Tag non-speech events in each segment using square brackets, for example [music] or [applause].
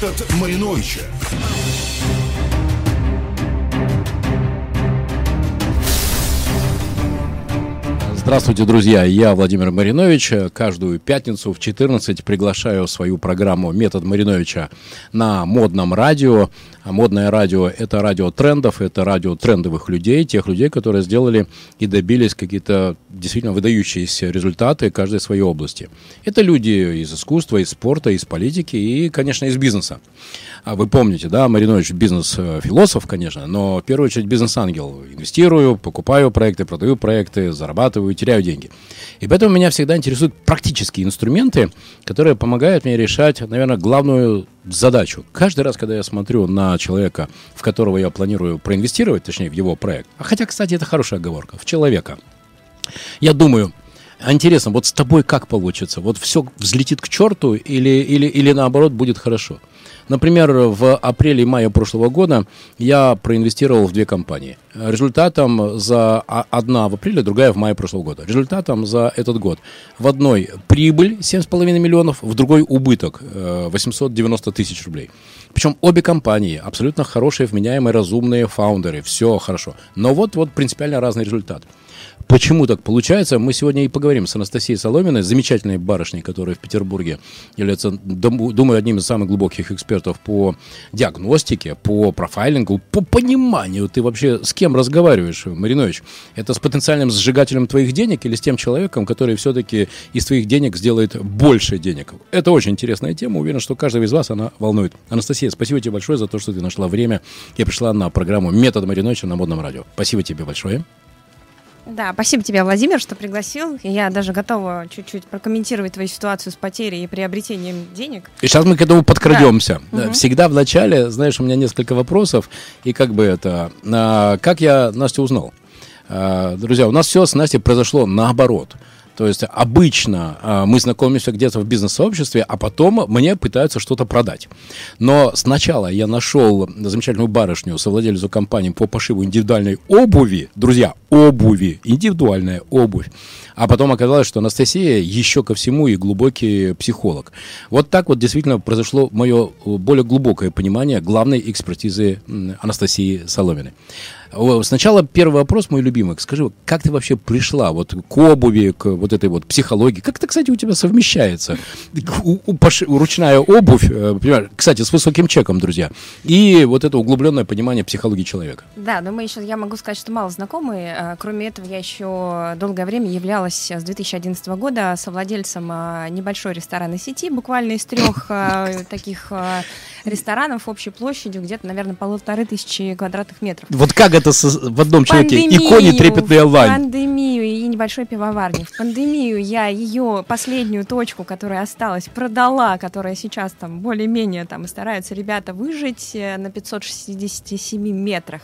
Метод Мариновича. Здравствуйте, друзья. Я Владимир Маринович. Каждую пятницу в 14 приглашаю свою программу «Метод Мариновича» на модном радио. Модное радио – это радио трендов, это радио трендовых людей, тех людей, которые сделали и добились какие-то действительно выдающиеся результаты каждой своей области. Это люди из искусства, из спорта, из политики и, конечно, из бизнеса. А вы помните, да, Маринович бизнес-философ, конечно, но в первую очередь бизнес-ангел. Инвестирую, покупаю проекты, продаю проекты, зарабатываю, теряю деньги. И поэтому меня всегда интересуют практические инструменты, которые помогают мне решать, наверное, главную задачу. Каждый раз, когда я смотрю на человека, в которого я планирую проинвестировать, точнее, в его проект, а хотя, кстати, это хорошая оговорка, в человека, я думаю, интересно, вот с тобой как получится? Вот все взлетит к черту или, или, или наоборот будет хорошо? Например, в апреле и мае прошлого года я проинвестировал в две компании. Результатом за одна в апреле, другая в мае прошлого года. Результатом за этот год в одной прибыль 7,5 миллионов, в другой убыток 890 э, тысяч рублей. Причем обе компании абсолютно хорошие, вменяемые, разумные фаундеры. Все хорошо. Но вот, вот принципиально разный результат. Почему так получается? Мы сегодня и поговорим с Анастасией Соломиной, замечательной барышней, которая в Петербурге является, думаю, одним из самых глубоких экспертов по диагностике, по профайлингу, по пониманию. Ты вообще с кем разговариваешь, Маринович? Это с потенциальным сжигателем твоих денег или с тем человеком, который все-таки из твоих денег сделает больше денег? Это очень интересная тема. Уверен, что каждого из вас она волнует. Анастасия, спасибо тебе большое за то, что ты нашла время и пришла на программу «Метод Мариновича» на Модном радио. Спасибо тебе большое. Да, спасибо тебе, Владимир, что пригласил. Я даже готова чуть-чуть прокомментировать твою ситуацию с потерей и приобретением денег. И сейчас мы к этому подкрадемся. Да. Всегда в начале, знаешь, у меня несколько вопросов. И как бы это... А, как я Настю узнал? А, друзья, у нас все с Настей произошло наоборот. То есть обычно э, мы знакомимся где-то в бизнес-сообществе, а потом мне пытаются что-то продать. Но сначала я нашел замечательную барышню, совладельцу компании по пошиву индивидуальной обуви. Друзья, обуви, индивидуальная обувь. А потом оказалось, что Анастасия еще ко всему и глубокий психолог. Вот так вот действительно произошло мое более глубокое понимание главной экспертизы Анастасии Соломиной. Сначала первый вопрос, мой любимый. Скажи, как ты вообще пришла вот к обуви, к вот этой вот психологии? Как это, кстати, у тебя совмещается? У, у, пош... Ручная обувь, э, понимаешь, кстати, с высоким чеком, друзья, и вот это углубленное понимание психологии человека. Да, но мы еще, я могу сказать, что мало знакомы. А, кроме этого, я еще долгое время являлась с 2011 года совладельцем а, небольшой ресторанной сети, буквально из трех таких ресторанов общей площадью где-то, наверное, полторы тысячи квадратных метров. Вот как это в одном человеке? Иконе трепетный онлайн. Небольшой пивоварни. В пандемию я ее последнюю точку, которая осталась, продала, которая сейчас там более-менее там стараются ребята выжить э, на 567 метрах.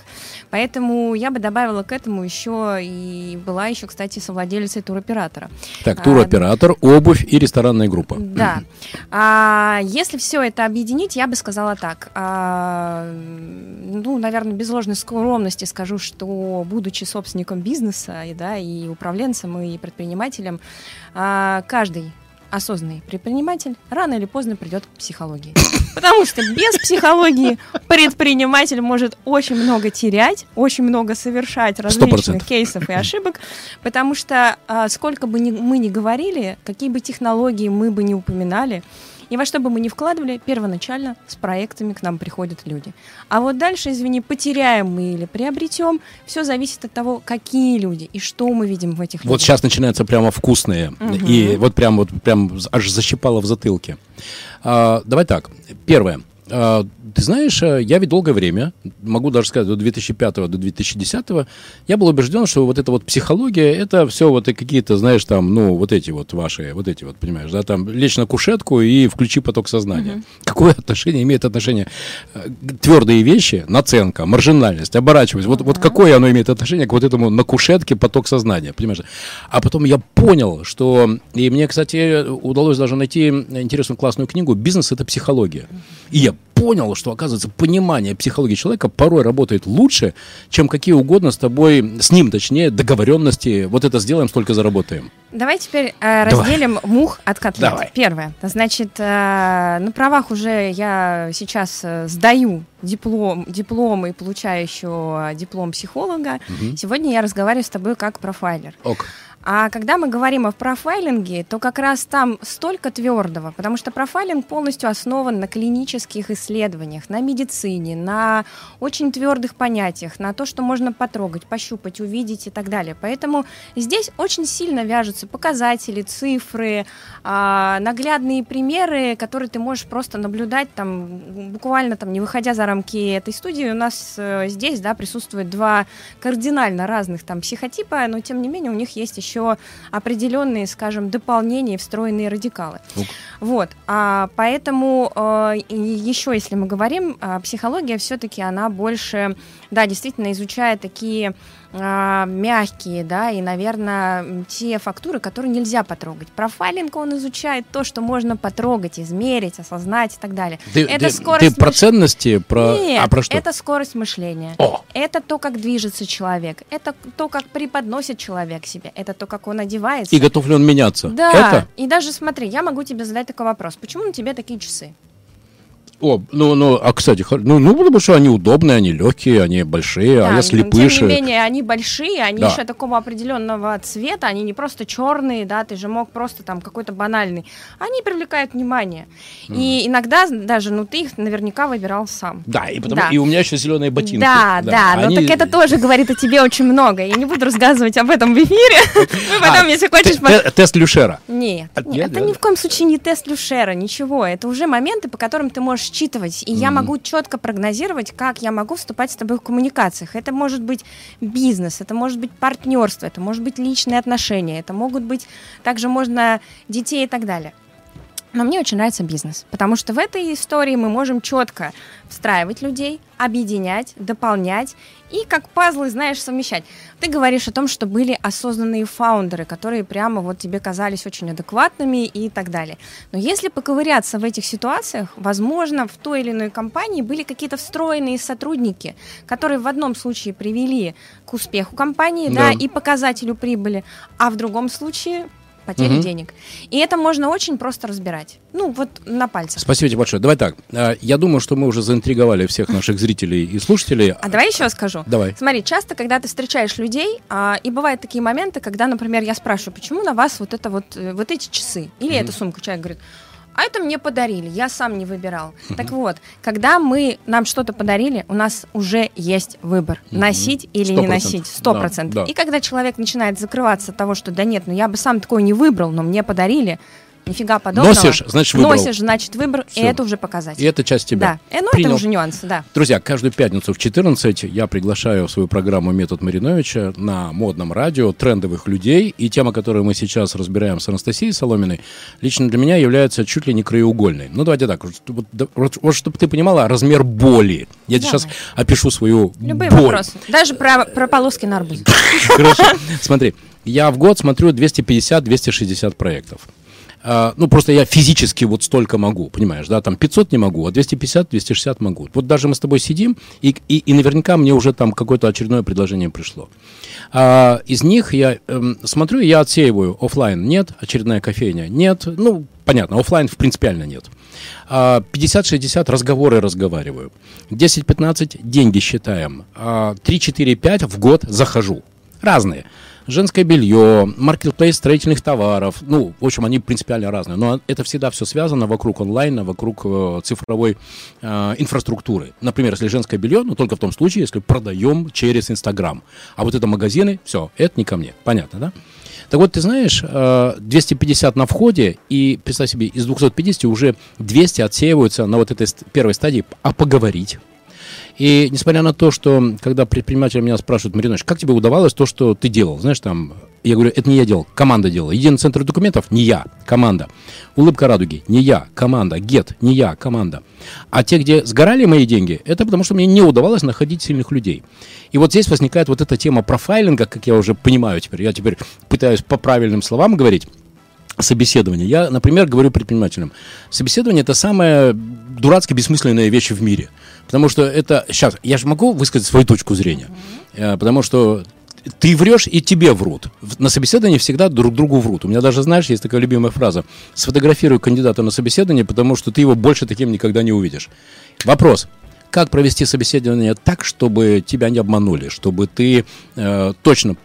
Поэтому я бы добавила к этому еще и была еще, кстати, совладелицей туроператора. Так, туроператор, а, обувь и ресторанная группа. Да. А, если все это объединить, я бы сказала так. А, ну, наверное, без ложной скромности скажу, что будучи собственником бизнеса и, да, и управленцем, и предпринимателем, а, каждый осознанный предприниматель рано или поздно придет к психологии. Потому что без психологии предприниматель может очень много терять, очень много совершать различных 100%. кейсов и ошибок, потому что а, сколько бы ни, мы ни говорили, какие бы технологии мы бы не упоминали, и во что бы мы ни вкладывали, первоначально с проектами к нам приходят люди. А вот дальше, извини, потеряем мы или приобретем, все зависит от того, какие люди и что мы видим в этих людях. Вот сейчас начинается прямо вкусные. Угу. И вот прям вот прям аж защипало в затылке. А, давай так. Первое. А, ты знаешь, э, я ведь долгое время, могу даже сказать, до 2005 до 2010 я был убежден, что вот эта вот психология, это все вот какие-то, знаешь, там, ну, вот эти вот ваши, вот эти вот, понимаешь, да, там, лечь на кушетку и включи поток сознания. Uh-huh. Какое отношение имеет отношение э, твердые вещи, наценка, маржинальность, оборачивать, вот, вот какое оно имеет отношение к вот этому на кушетке поток сознания, понимаешь? А потом я понял, что, и мне, кстати, удалось даже найти интересную классную книгу «Бизнес – это психология». И я понял, что, оказывается, понимание психологии человека порой работает лучше, чем какие угодно с тобой, с ним, точнее, договоренности. Вот это сделаем, столько заработаем. Давай теперь э, разделим Давай. мух от котлет. Давай. Первое. Значит, э, на правах уже я сейчас э, сдаю диплом, диплом и получаю еще диплом психолога. Угу. Сегодня я разговариваю с тобой как профайлер. Ок. А когда мы говорим о профайлинге, то как раз там столько твердого, потому что профайлинг полностью основан на клинических исследованиях, на медицине, на очень твердых понятиях, на то, что можно потрогать, пощупать, увидеть и так далее. Поэтому здесь очень сильно вяжутся показатели, цифры, а, наглядные примеры, которые ты можешь просто наблюдать там буквально там не выходя за рамки этой студии. У нас э, здесь да, присутствует два кардинально разных там психотипа, но тем не менее у них есть еще еще определенные, скажем, дополнения, встроенные радикалы. Ук. Вот, а, поэтому э, еще, если мы говорим, э, психология все-таки она больше, да, действительно изучает такие мягкие, да, и, наверное, те фактуры, которые нельзя потрогать. Профайлинг он изучает то, что можно потрогать, измерить, осознать и так далее. Ты, это ты, скорость ты про ценности, про... Нет, а про что? это скорость мышления. О! Это то, как движется человек, это то, как преподносит человек себя, это то, как он одевается. И готов ли он меняться. Да, это? и даже смотри, я могу тебе задать такой вопрос. Почему на тебе такие часы? О, ну, ну, а кстати, ну, ну, потому что они удобные, они легкие, они большие, а да, а я слепыши. Тем не менее, они большие, они да. еще такого определенного цвета, они не просто черные, да, ты же мог просто там какой-то банальный. Они привлекают внимание. Mm. И иногда даже, ну, ты их наверняка выбирал сам. Да, и, потому, да. и у меня еще зеленые ботинки. Да, да, да они... но так это тоже говорит о тебе очень много. Я не буду рассказывать об этом в эфире. [laughs] [laughs] Мы потом, если хочешь... Тест Люшера. Нет, это ни в коем случае не тест Люшера, ничего. Это уже моменты, по которым ты можешь считывать, и mm-hmm. я могу четко прогнозировать, как я могу вступать с тобой в коммуникациях. Это может быть бизнес, это может быть партнерство, это может быть личные отношения, это могут быть также можно детей и так далее. Но мне очень нравится бизнес, потому что в этой истории мы можем четко встраивать людей, объединять, дополнять и как пазлы, знаешь, совмещать. Ты говоришь о том, что были осознанные фаундеры, которые прямо вот тебе казались очень адекватными и так далее. Но если поковыряться в этих ситуациях, возможно, в той или иной компании были какие-то встроенные сотрудники, которые в одном случае привели к успеху компании, да, да и показателю прибыли, а в другом случае потери угу. денег. И это можно очень просто разбирать. Ну, вот на пальцах. Спасибо тебе большое. Давай так. А, я думаю, что мы уже заинтриговали всех наших зрителей и слушателей. А давай еще скажу. Давай. Смотри, часто, когда ты встречаешь людей, а, и бывают такие моменты, когда, например, я спрашиваю, почему на вас вот это вот, э, вот эти часы или угу. эта сумка, человек говорит, а это мне подарили, я сам не выбирал. Uh-huh. Так вот, когда мы нам что-то подарили, у нас уже есть выбор, uh-huh. носить или 100%. не носить, сто процентов. Да, да. И когда человек начинает закрываться от того, что да нет, ну я бы сам такое не выбрал, но мне подарили, Нифига подобного. Носишь, значит выбрал. Носишь, значит выбор, Все. и это уже показатель. И это часть тебя. Да, э, ну Принял. это уже нюансы, да. Друзья, каждую пятницу в 14 я приглашаю в свою программу «Метод Мариновича» на модном радио трендовых людей. И тема, которую мы сейчас разбираем с Анастасией Соломиной, лично для меня является чуть ли не краеугольной. Ну, давайте так, вот, вот, вот чтобы ты понимала размер боли. Я тебе сейчас опишу свою Любые боль. вопросы. Даже про, про полоски на арбузе. [laughs] Хорошо. Смотри, я в год смотрю 250-260 проектов. А, ну, просто я физически вот столько могу, понимаешь, да, там 500 не могу, а 250, 260 могу. Вот даже мы с тобой сидим, и, и, и наверняка мне уже там какое-то очередное предложение пришло. А, из них я эм, смотрю, я отсеиваю офлайн нет, очередная кофейня нет, ну, понятно, офлайн в принципиально нет. 50-60 а, разговоры разговариваю. 10-15 деньги считаем. 3-4-5 в год захожу. Разные женское белье, маркетплейс строительных товаров. Ну, в общем, они принципиально разные. Но это всегда все связано вокруг онлайна, вокруг э, цифровой э, инфраструктуры. Например, если женское белье, но только в том случае, если продаем через Инстаграм. А вот это магазины, все, это не ко мне. Понятно, да? Так вот, ты знаешь, 250 э, на входе, и, представь себе, из 250 уже 200 отсеиваются на вот этой первой стадии, а поговорить и несмотря на то, что когда предприниматели меня спрашивают, Маринович, как тебе удавалось то, что ты делал? Знаешь, там, я говорю, это не я делал, команда делала. Единый центр документов, не я, команда. Улыбка радуги, не я, команда. Гет, не я, команда. А те, где сгорали мои деньги, это потому что мне не удавалось находить сильных людей. И вот здесь возникает вот эта тема профайлинга, как я уже понимаю теперь, я теперь пытаюсь по правильным словам говорить. Собеседование. Я, например, говорю предпринимателям, собеседование это самая дурацкая, бессмысленная вещь в мире. Потому что это... Сейчас, я же могу высказать свою точку зрения. Mm-hmm. Потому что ты врешь, и тебе врут. На собеседовании всегда друг другу врут. У меня даже, знаешь, есть такая любимая фраза. Сфотографируй кандидата на собеседование, потому что ты его больше таким никогда не увидишь. Вопрос. Как провести собеседование так, чтобы тебя не обманули, чтобы ты э, точно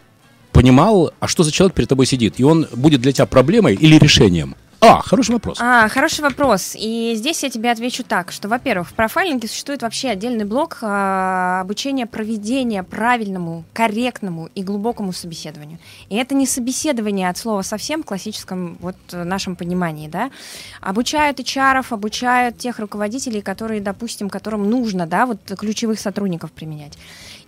понимал, а что за человек перед тобой сидит, и он будет для тебя проблемой или решением? А, хороший вопрос. А, хороший вопрос. И здесь я тебе отвечу так, что, во-первых, в профайлинге существует вообще отдельный блок а, обучения проведения правильному, корректному и глубокому собеседованию. И это не собеседование от слова совсем в классическом вот нашем понимании, да. Обучают HR, обучают тех руководителей, которые, допустим, которым нужно, да, вот ключевых сотрудников применять.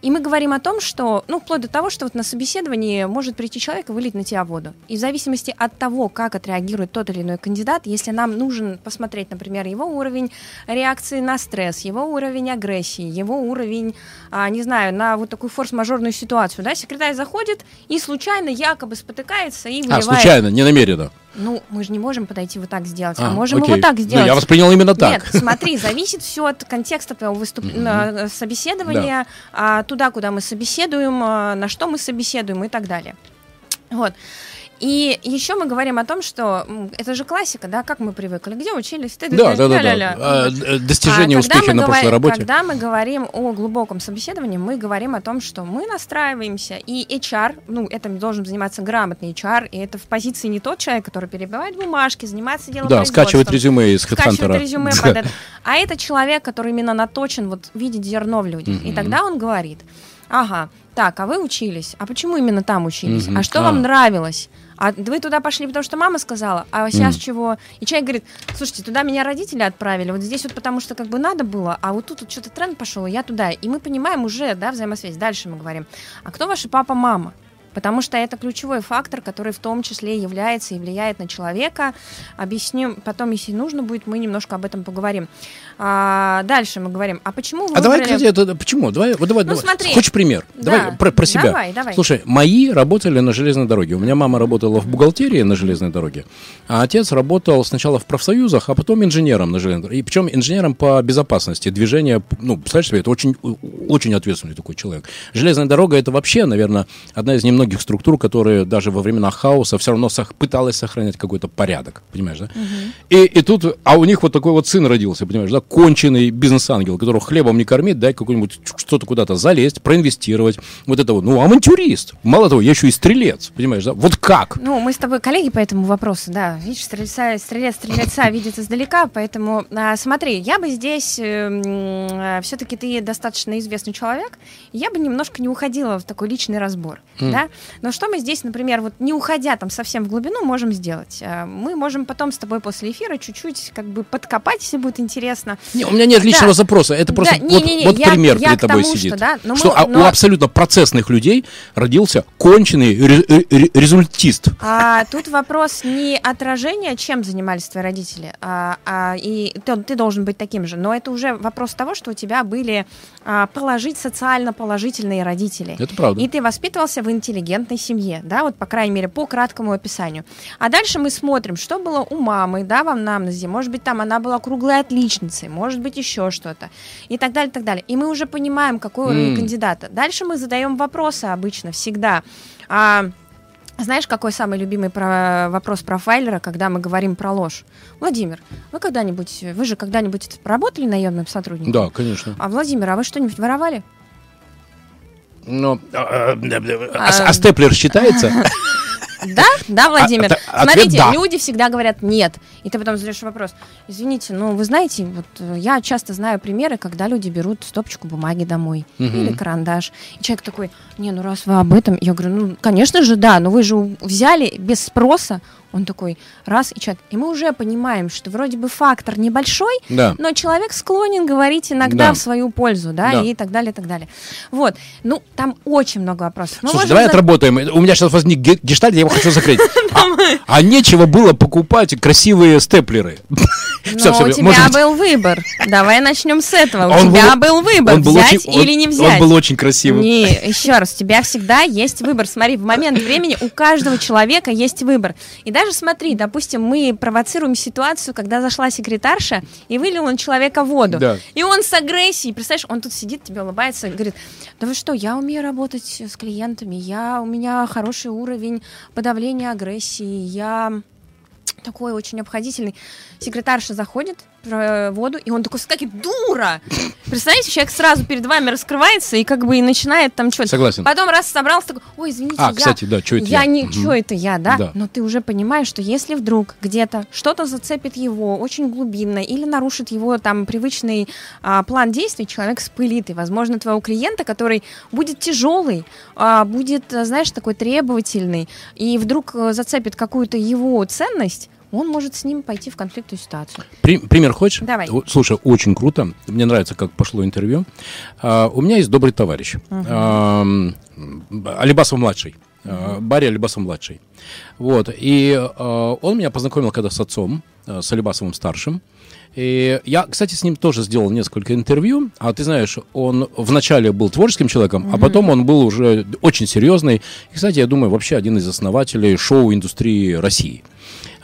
И мы говорим о том, что, ну, вплоть до того, что вот на собеседовании может прийти человек и вылить на тебя воду. И в зависимости от того, как отреагирует тот или иной кандидат, если нам нужен посмотреть, например, его уровень реакции на стресс, его уровень агрессии, его уровень, а, не знаю, на вот такую форс-мажорную ситуацию, да, секретарь заходит и случайно якобы спотыкается и выливает... А, случайно, не намеренно. Ну, мы же не можем подойти вот так сделать, а, а можем окей. и вот так сделать. Ну, я воспринял именно так. Нет, смотри, зависит все от контекста твоего выступ... mm-hmm. собеседования, да. а, туда, куда мы собеседуем, а, на что мы собеседуем и так далее. Вот. И еще мы говорим о том, что это же классика, да, как мы привыкли, где учились, ты, да, да, да, да. А, э, достижение а, успеха на прошлой работе. Когда мы говорим о глубоком собеседовании, мы говорим о том, что мы настраиваемся, и HR, ну, этим должен заниматься грамотный HR, и это в позиции не тот человек, который перебивает бумажки, занимается делом Да, скачивает резюме из Скачивает резюме под это. А это человек, который именно наточен вот видеть зерно в людях. И тогда он говорит, ага, так, а вы учились, а почему именно там учились, а что вам нравилось? А вы туда пошли, потому что мама сказала, а сейчас mm. чего? И человек говорит, слушайте, туда меня родители отправили, вот здесь вот потому что как бы надо было, а вот тут вот что-то тренд пошел, и я туда. И мы понимаем уже, да, взаимосвязь. Дальше мы говорим, а кто ваши папа, мама? Потому что это ключевой фактор, который в том числе является и влияет на человека. Объясню потом, если нужно будет, мы немножко об этом поговорим. А, дальше мы говорим, а почему вы А выбрали... давай, кстати, это, почему? Давай, вот давай, ну, давай. Смотри. Хочешь пример? Да. Давай про, про себя. Давай, давай. Слушай, мои работали на железной дороге. У меня мама работала в бухгалтерии на железной дороге, а отец работал сначала в профсоюзах, а потом инженером на железной дороге. И причем инженером по безопасности движения. Ну, представляешь себе, это очень, очень ответственный такой человек. Железная дорога это вообще, наверное, одна из немногих структур, которые даже во времена хаоса все равно сох- пыталась сохранять какой-то порядок. Понимаешь, да? Угу. И, и тут, а у них вот такой вот сын родился, понимаешь, да? конченый бизнес-ангел, которого хлебом не кормить, дай какой-нибудь что-то куда-то залезть, проинвестировать. Вот это вот, ну, авантюрист. Мало того, я еще и стрелец, понимаешь, да? Вот как? Ну, мы с тобой коллеги по этому вопросу, да. Видишь, стрельца, стрелец стрелеца [coughs] видит издалека, поэтому а, смотри, я бы здесь, э, э, все-таки ты достаточно известный человек, я бы немножко не уходила в такой личный разбор, mm. да. Но что мы здесь, например, вот не уходя там совсем в глубину, можем сделать? Э, мы можем потом с тобой после эфира чуть-чуть как бы подкопать, если будет интересно. Не, у меня нет личного да. запроса. Это просто да, вот, не, не, вот я, пример я перед тобой тому, сидит. Что, да, но что мы, а но... у абсолютно процессных людей родился конченый результист. А, тут вопрос не отражения, чем занимались твои родители, а, а, и ты, ты должен быть таким же. Но это уже вопрос того, что у тебя были а, положить социально положительные родители. Это правда. И ты воспитывался в интеллигентной семье, да, вот по крайней мере по краткому описанию. А дальше мы смотрим, что было у мамы, да, в анамнезе. Может быть, там она была круглой отличницей, может быть, еще что-то. И так далее, так далее. И мы уже понимаем, какой уровень mm. кандидата. Дальше мы задаем вопросы обычно, всегда. А, знаешь, какой самый любимый про вопрос профайлера, когда мы говорим про ложь? Владимир, вы когда-нибудь, вы же когда-нибудь работали наемным сотрудником? Да, конечно. А Владимир, а вы что-нибудь воровали? Ну, а, а, а, а степлер считается? [laughs] Да, да, Владимир. А, Смотрите, да. люди всегда говорят нет. И ты потом задаешь вопрос. Извините, ну вы знаете, вот э, я часто знаю примеры, когда люди берут стопочку бумаги домой угу. или карандаш. И человек такой, не, ну раз вы об этом, я говорю, ну конечно же да, но вы же взяли без спроса, он такой, раз, и человек. И мы уже понимаем, что вроде бы фактор небольшой, да. но человек склонен говорить иногда да. в свою пользу, да, да, и так далее, и так далее. Вот. Ну, там очень много вопросов. Мы Слушай, давай зад... отработаем. У меня сейчас возник гештальт, я его хочу закрыть. [laughs] А, А нечего было покупать красивые степлеры. Но всё, у тебя был выбор. Давай начнем с этого. У он тебя был, был выбор, он был взять очень, или он, не взять. Он был очень красивым. Не, еще раз, у тебя всегда есть выбор. Смотри, в момент времени у каждого человека есть выбор. И даже смотри, допустим, мы провоцируем ситуацию, когда зашла секретарша и вылила на человека воду. Да. И он с агрессией, представляешь, он тут сидит, тебе улыбается и говорит, да вы что, я умею работать с клиентами, я, у меня хороший уровень подавления агрессии, я такой очень обходительный. Секретарша заходит, про воду, и он такой вскакивает, дура! Представляете, человек сразу перед вами раскрывается и как бы и начинает там что-то. Согласен. Потом раз собрался, такой, ой, извините, а, я... кстати, да, что это я? Я не, угу. что это я, да? да? Но ты уже понимаешь, что если вдруг где-то что-то зацепит его очень глубинно или нарушит его там привычный а, план действий, человек спылит, и, возможно, твоего клиента, который будет тяжелый, а, будет, знаешь, такой требовательный, и вдруг э, зацепит какую-то его ценность, он может с ним пойти в конфликтную ситуацию. При, пример хочешь? Давай. Слушай, очень круто. Мне нравится, как пошло интервью. А, у меня есть добрый товарищ. Uh-huh. А, Алибасов-младший. Uh-huh. Барри Алибасов-младший. Вот. И а, он меня познакомил когда с отцом, а, с Алибасовым-старшим. И я, кстати, с ним тоже сделал несколько интервью. А ты знаешь, он вначале был творческим человеком, mm-hmm. а потом он был уже очень серьезный. И, кстати, я думаю, вообще один из основателей шоу-индустрии России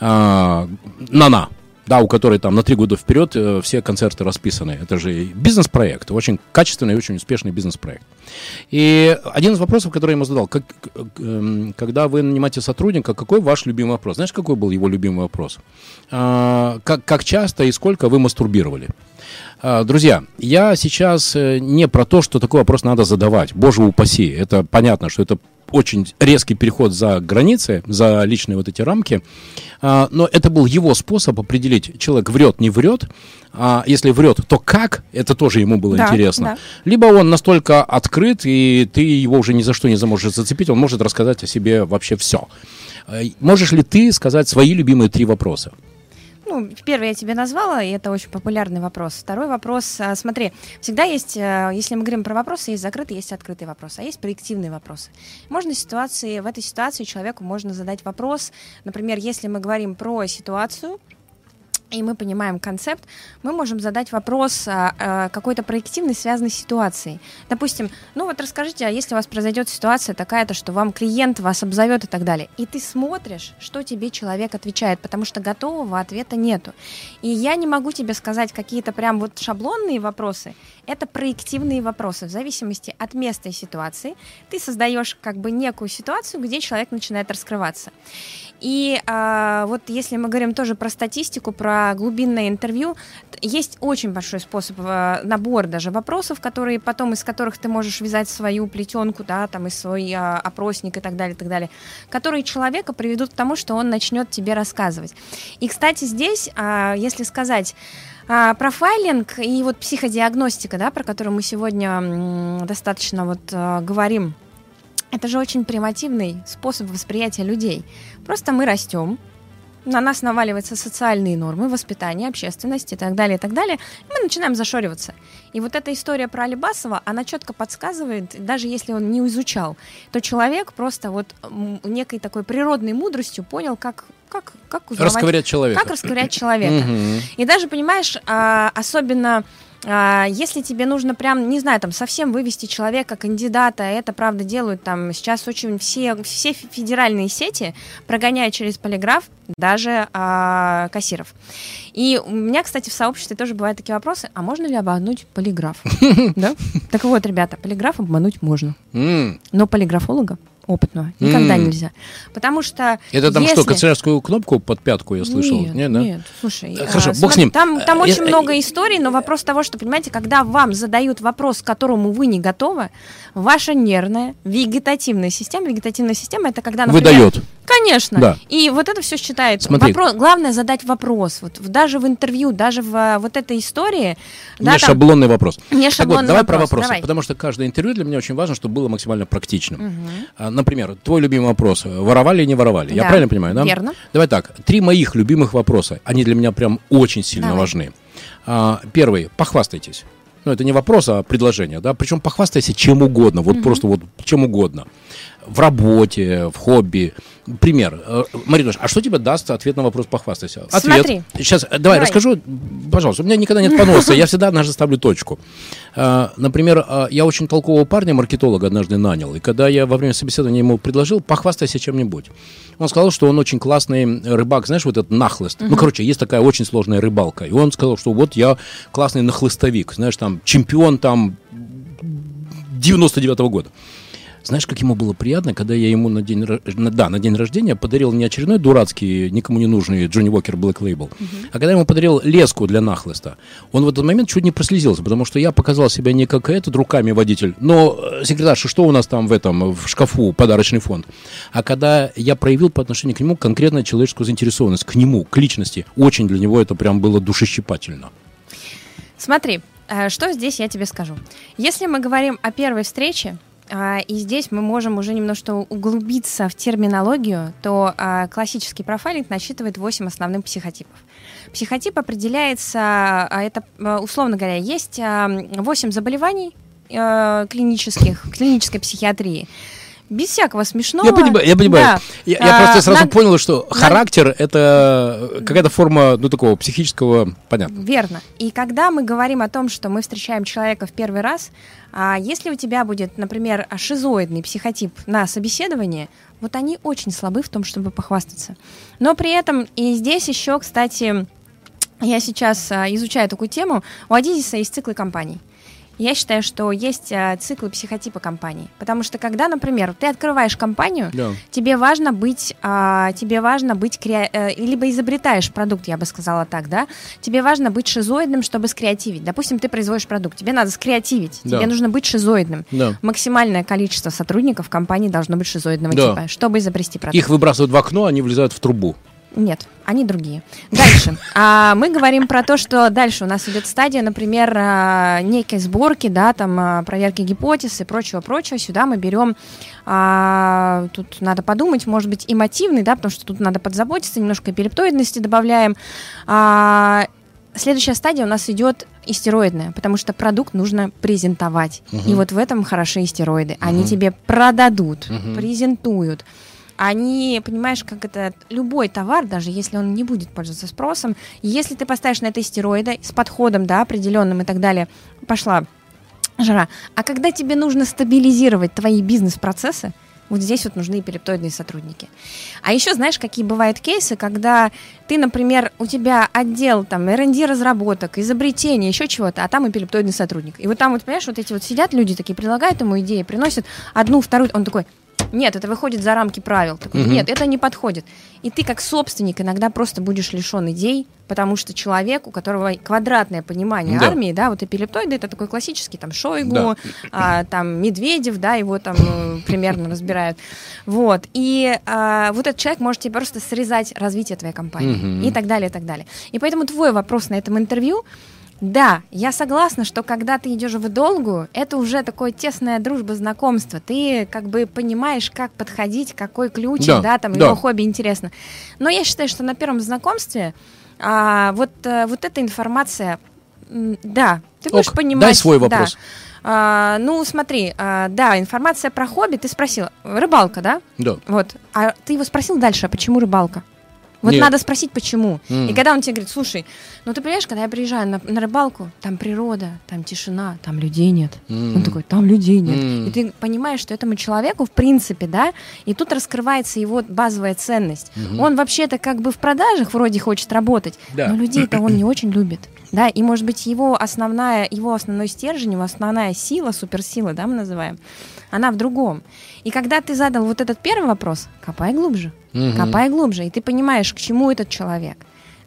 а, Нана, да, у которой там на три года вперед э, все концерты расписаны. Это же бизнес-проект, очень качественный и очень успешный бизнес-проект. И один из вопросов, который я ему задал, как, э, когда вы нанимаете сотрудника, какой ваш любимый вопрос? Знаешь, какой был его любимый вопрос? А, как, как часто и сколько вы мастурбировали? А, друзья, я сейчас э, не про то, что такой вопрос надо задавать. Боже упаси. Это понятно, что это очень резкий переход за границы, за личные вот эти рамки. А, но это был его способ определить, человек врет, не врет. А если врет, то как? Это тоже ему было да, интересно. Да. Либо он настолько открыт, и ты его уже ни за что не заможешь зацепить, он может рассказать о себе вообще все. Э, можешь ли ты сказать свои любимые три вопроса? Ну, первый я тебе назвала, и это очень популярный вопрос. Второй вопрос, а, смотри, всегда есть, э, если мы говорим про вопросы, есть закрытый, есть открытый вопрос, а есть проективные вопросы. Можно ситуации, в этой ситуации человеку можно задать вопрос, например, если мы говорим про ситуацию, и мы понимаем концепт, мы можем задать вопрос а, а, какой-то проективной, связанной с ситуацией. Допустим, ну вот расскажите, а если у вас произойдет ситуация такая-то, что вам клиент вас обзовет и так далее, и ты смотришь, что тебе человек отвечает, потому что готового ответа нету. И я не могу тебе сказать какие-то прям вот шаблонные вопросы, это проективные вопросы. В зависимости от места и ситуации ты создаешь как бы некую ситуацию, где человек начинает раскрываться. И а, вот если мы говорим тоже про статистику, про глубинное интервью, есть очень большой способ, а, набор даже вопросов, которые потом, из которых ты можешь вязать свою плетенку, да, там, и свой а, опросник и так далее, и так далее, которые человека приведут к тому, что он начнет тебе рассказывать. И, кстати, здесь, а, если сказать, а, профайлинг и вот психодиагностика, да, про которую мы сегодня достаточно вот а, говорим, это же очень примативный способ восприятия людей. Просто мы растем, на нас наваливаются социальные нормы, воспитание, общественность и так далее, и так далее, и мы начинаем зашориваться. И вот эта история про Алибасова, она четко подсказывает, даже если он не изучал, то человек просто вот некой такой природной мудростью понял, как как, как узнавать, расковырять человека. Как расковырять человека. И даже, понимаешь, а, особенно если тебе нужно прям, не знаю, там совсем вывести человека, кандидата, это правда делают там сейчас очень все, все федеральные сети прогоняют через полиграф даже а, кассиров. И у меня, кстати, в сообществе тоже бывают такие вопросы, а можно ли обмануть полиграф? [laughs] Так вот, ребята, полиграф обмануть можно. Но полиграфолога опытного. Никогда mm. нельзя. Потому что... Это там если... что, канцелярскую кнопку под пятку я слышал? Нет, нет, да? нет. Слушай, э, Хорошо, а, бог смотри, с ним. Там, там очень я, много историй, но вопрос того, что, понимаете, когда вам задают вопрос, к которому вы не готовы, ваша нервная, вегетативная система, вегетативная система, это когда, например... Выдает. Конечно. Да. И вот это все считает. Смотри. Вопрос, главное задать вопрос. Вот даже в интервью, даже в а, вот этой истории. Не да, шаблонный там, вопрос. Не шаблонный так вот, давай вопрос. про вопросы. Давай. Потому что каждое интервью для меня очень важно, чтобы было максимально практичным. Угу. Например, твой любимый вопрос. Воровали или не воровали? Да. Я правильно понимаю, да? Верно. Давай так. Три моих любимых вопроса. Они для меня прям очень сильно Давай. важны. А, первый. Похвастайтесь. Ну, это не вопрос, а предложение, да. Причем похвастайся чем угодно. Вот угу. просто вот чем угодно в работе, в хобби. Пример. Э, Марина, а что тебе даст ответ на вопрос «похвастайся»? Ответ. Смотри. Сейчас, э, давай, давай расскажу, пожалуйста. У меня никогда нет поноса, я всегда однажды ставлю точку. Э, например, я очень толкового парня, маркетолога, однажды нанял. И когда я во время собеседования ему предложил «похвастайся чем-нибудь», он сказал, что он очень классный рыбак, знаешь, вот этот нахлыст. Ну, короче, есть такая очень сложная рыбалка. И он сказал, что вот я классный нахлыстовик, знаешь, там, чемпион там 99 -го года. Знаешь, как ему было приятно, когда я ему на день, да, на день рождения подарил не очередной дурацкий, никому не нужный Джонни Уокер Black Label, uh-huh. а когда я ему подарил леску для нахлыста, он в этот момент чуть не прослезился, потому что я показал себя не как этот руками водитель, но, э, секретарша, что у нас там в этом, в шкафу, подарочный фонд, а когда я проявил по отношению к нему конкретно человеческую заинтересованность, к нему, к личности, очень для него это прям было душещипательно. Смотри, э, что здесь я тебе скажу. Если мы говорим о первой встрече, и здесь мы можем уже немножко углубиться в терминологию, то а, классический профайлинг насчитывает 8 основных психотипов. Психотип определяется, а, это, условно говоря, есть 8 заболеваний клинических, клинической психиатрии без всякого смешного. Я понимаю, я понимаю. Да. Я, я а, просто сразу на... понял, что на... характер это какая-то форма, ну, такого психического, понятно. Верно. И когда мы говорим о том, что мы встречаем человека в первый раз, а если у тебя будет, например, шизоидный психотип на собеседовании, вот они очень слабы в том, чтобы похвастаться. Но при этом и здесь еще, кстати, я сейчас а, изучаю такую тему. У Адизиса есть циклы компаний. Я считаю, что есть а, циклы психотипа компании. Потому что когда, например, ты открываешь компанию, да. тебе важно быть, а, тебе важно быть кре... а, либо изобретаешь продукт, я бы сказала так, да, тебе важно быть шизоидным, чтобы скреативить. Допустим, ты производишь продукт, тебе надо скреативить, да. тебе нужно быть шизоидным. Да. Максимальное количество сотрудников компании должно быть шизоидного да. типа, чтобы изобрести продукт. Их выбрасывают в окно, они влезают в трубу. Нет, они другие. Дальше. А, мы говорим про то, что дальше у нас идет стадия, например, а, некой сборки, да, там а, проверки гипотез и прочего-прочего. Сюда мы берем, а, тут надо подумать, может быть, эмотивный, да, потому что тут надо подзаботиться, немножко эпилептоидности добавляем. А, следующая стадия у нас идет истероидная, потому что продукт нужно презентовать. Угу. И вот в этом хороши истероиды. Угу. Они тебе продадут, угу. презентуют они, понимаешь, как это, любой товар, даже если он не будет пользоваться спросом, если ты поставишь на это стероиды с подходом, да, определенным и так далее, пошла жара. А когда тебе нужно стабилизировать твои бизнес-процессы, вот здесь вот нужны эпилептоидные сотрудники. А еще знаешь, какие бывают кейсы, когда ты, например, у тебя отдел там R&D разработок, изобретения, еще чего-то, а там эпилептоидный сотрудник. И вот там вот, понимаешь, вот эти вот сидят люди такие, предлагают ему идеи, приносят одну, вторую, он такой, нет, это выходит за рамки правил. Такой, угу. Нет, это не подходит. И ты как собственник иногда просто будешь лишен идей, потому что человек, у которого квадратное понимание да. армии, да, вот эпилептоиды, это такой классический, там, Шойгу, да. а, там, Медведев, да, его там э, примерно разбирают. Вот. И а, вот этот человек может тебе просто срезать развитие твоей компании угу. и так далее, и так далее. И поэтому твой вопрос на этом интервью, да, я согласна, что когда ты идешь в долгую, это уже такое тесная дружба, знакомство. Ты как бы понимаешь, как подходить, какой ключ, да, да там да. его хобби интересно. Но я считаю, что на первом знакомстве а, вот, а, вот эта информация, да, ты будешь Ок, понимать. Дай свой вопрос. Да. А, ну, смотри, а, да, информация про хобби, ты спросил, рыбалка, да? Да. Вот. А ты его спросил дальше, а почему рыбалка? Вот Нет. надо спросить, почему. Mm. И когда он тебе говорит, слушай, ну ты понимаешь, когда я приезжаю на, на рыбалку, там природа, там тишина, там людей нет. Mm. Он такой, там людей нет. Mm. И ты понимаешь, что этому человеку, в принципе, да, и тут раскрывается его базовая ценность. Mm-hmm. Он вообще-то как бы в продажах вроде хочет работать, да. но людей-то он не очень любит. Да, и может быть его основная, его основной стержень, его основная сила, суперсила, да, мы называем, она в другом. И когда ты задал вот этот первый вопрос, копай глубже, угу. копай глубже, и ты понимаешь, к чему этот человек.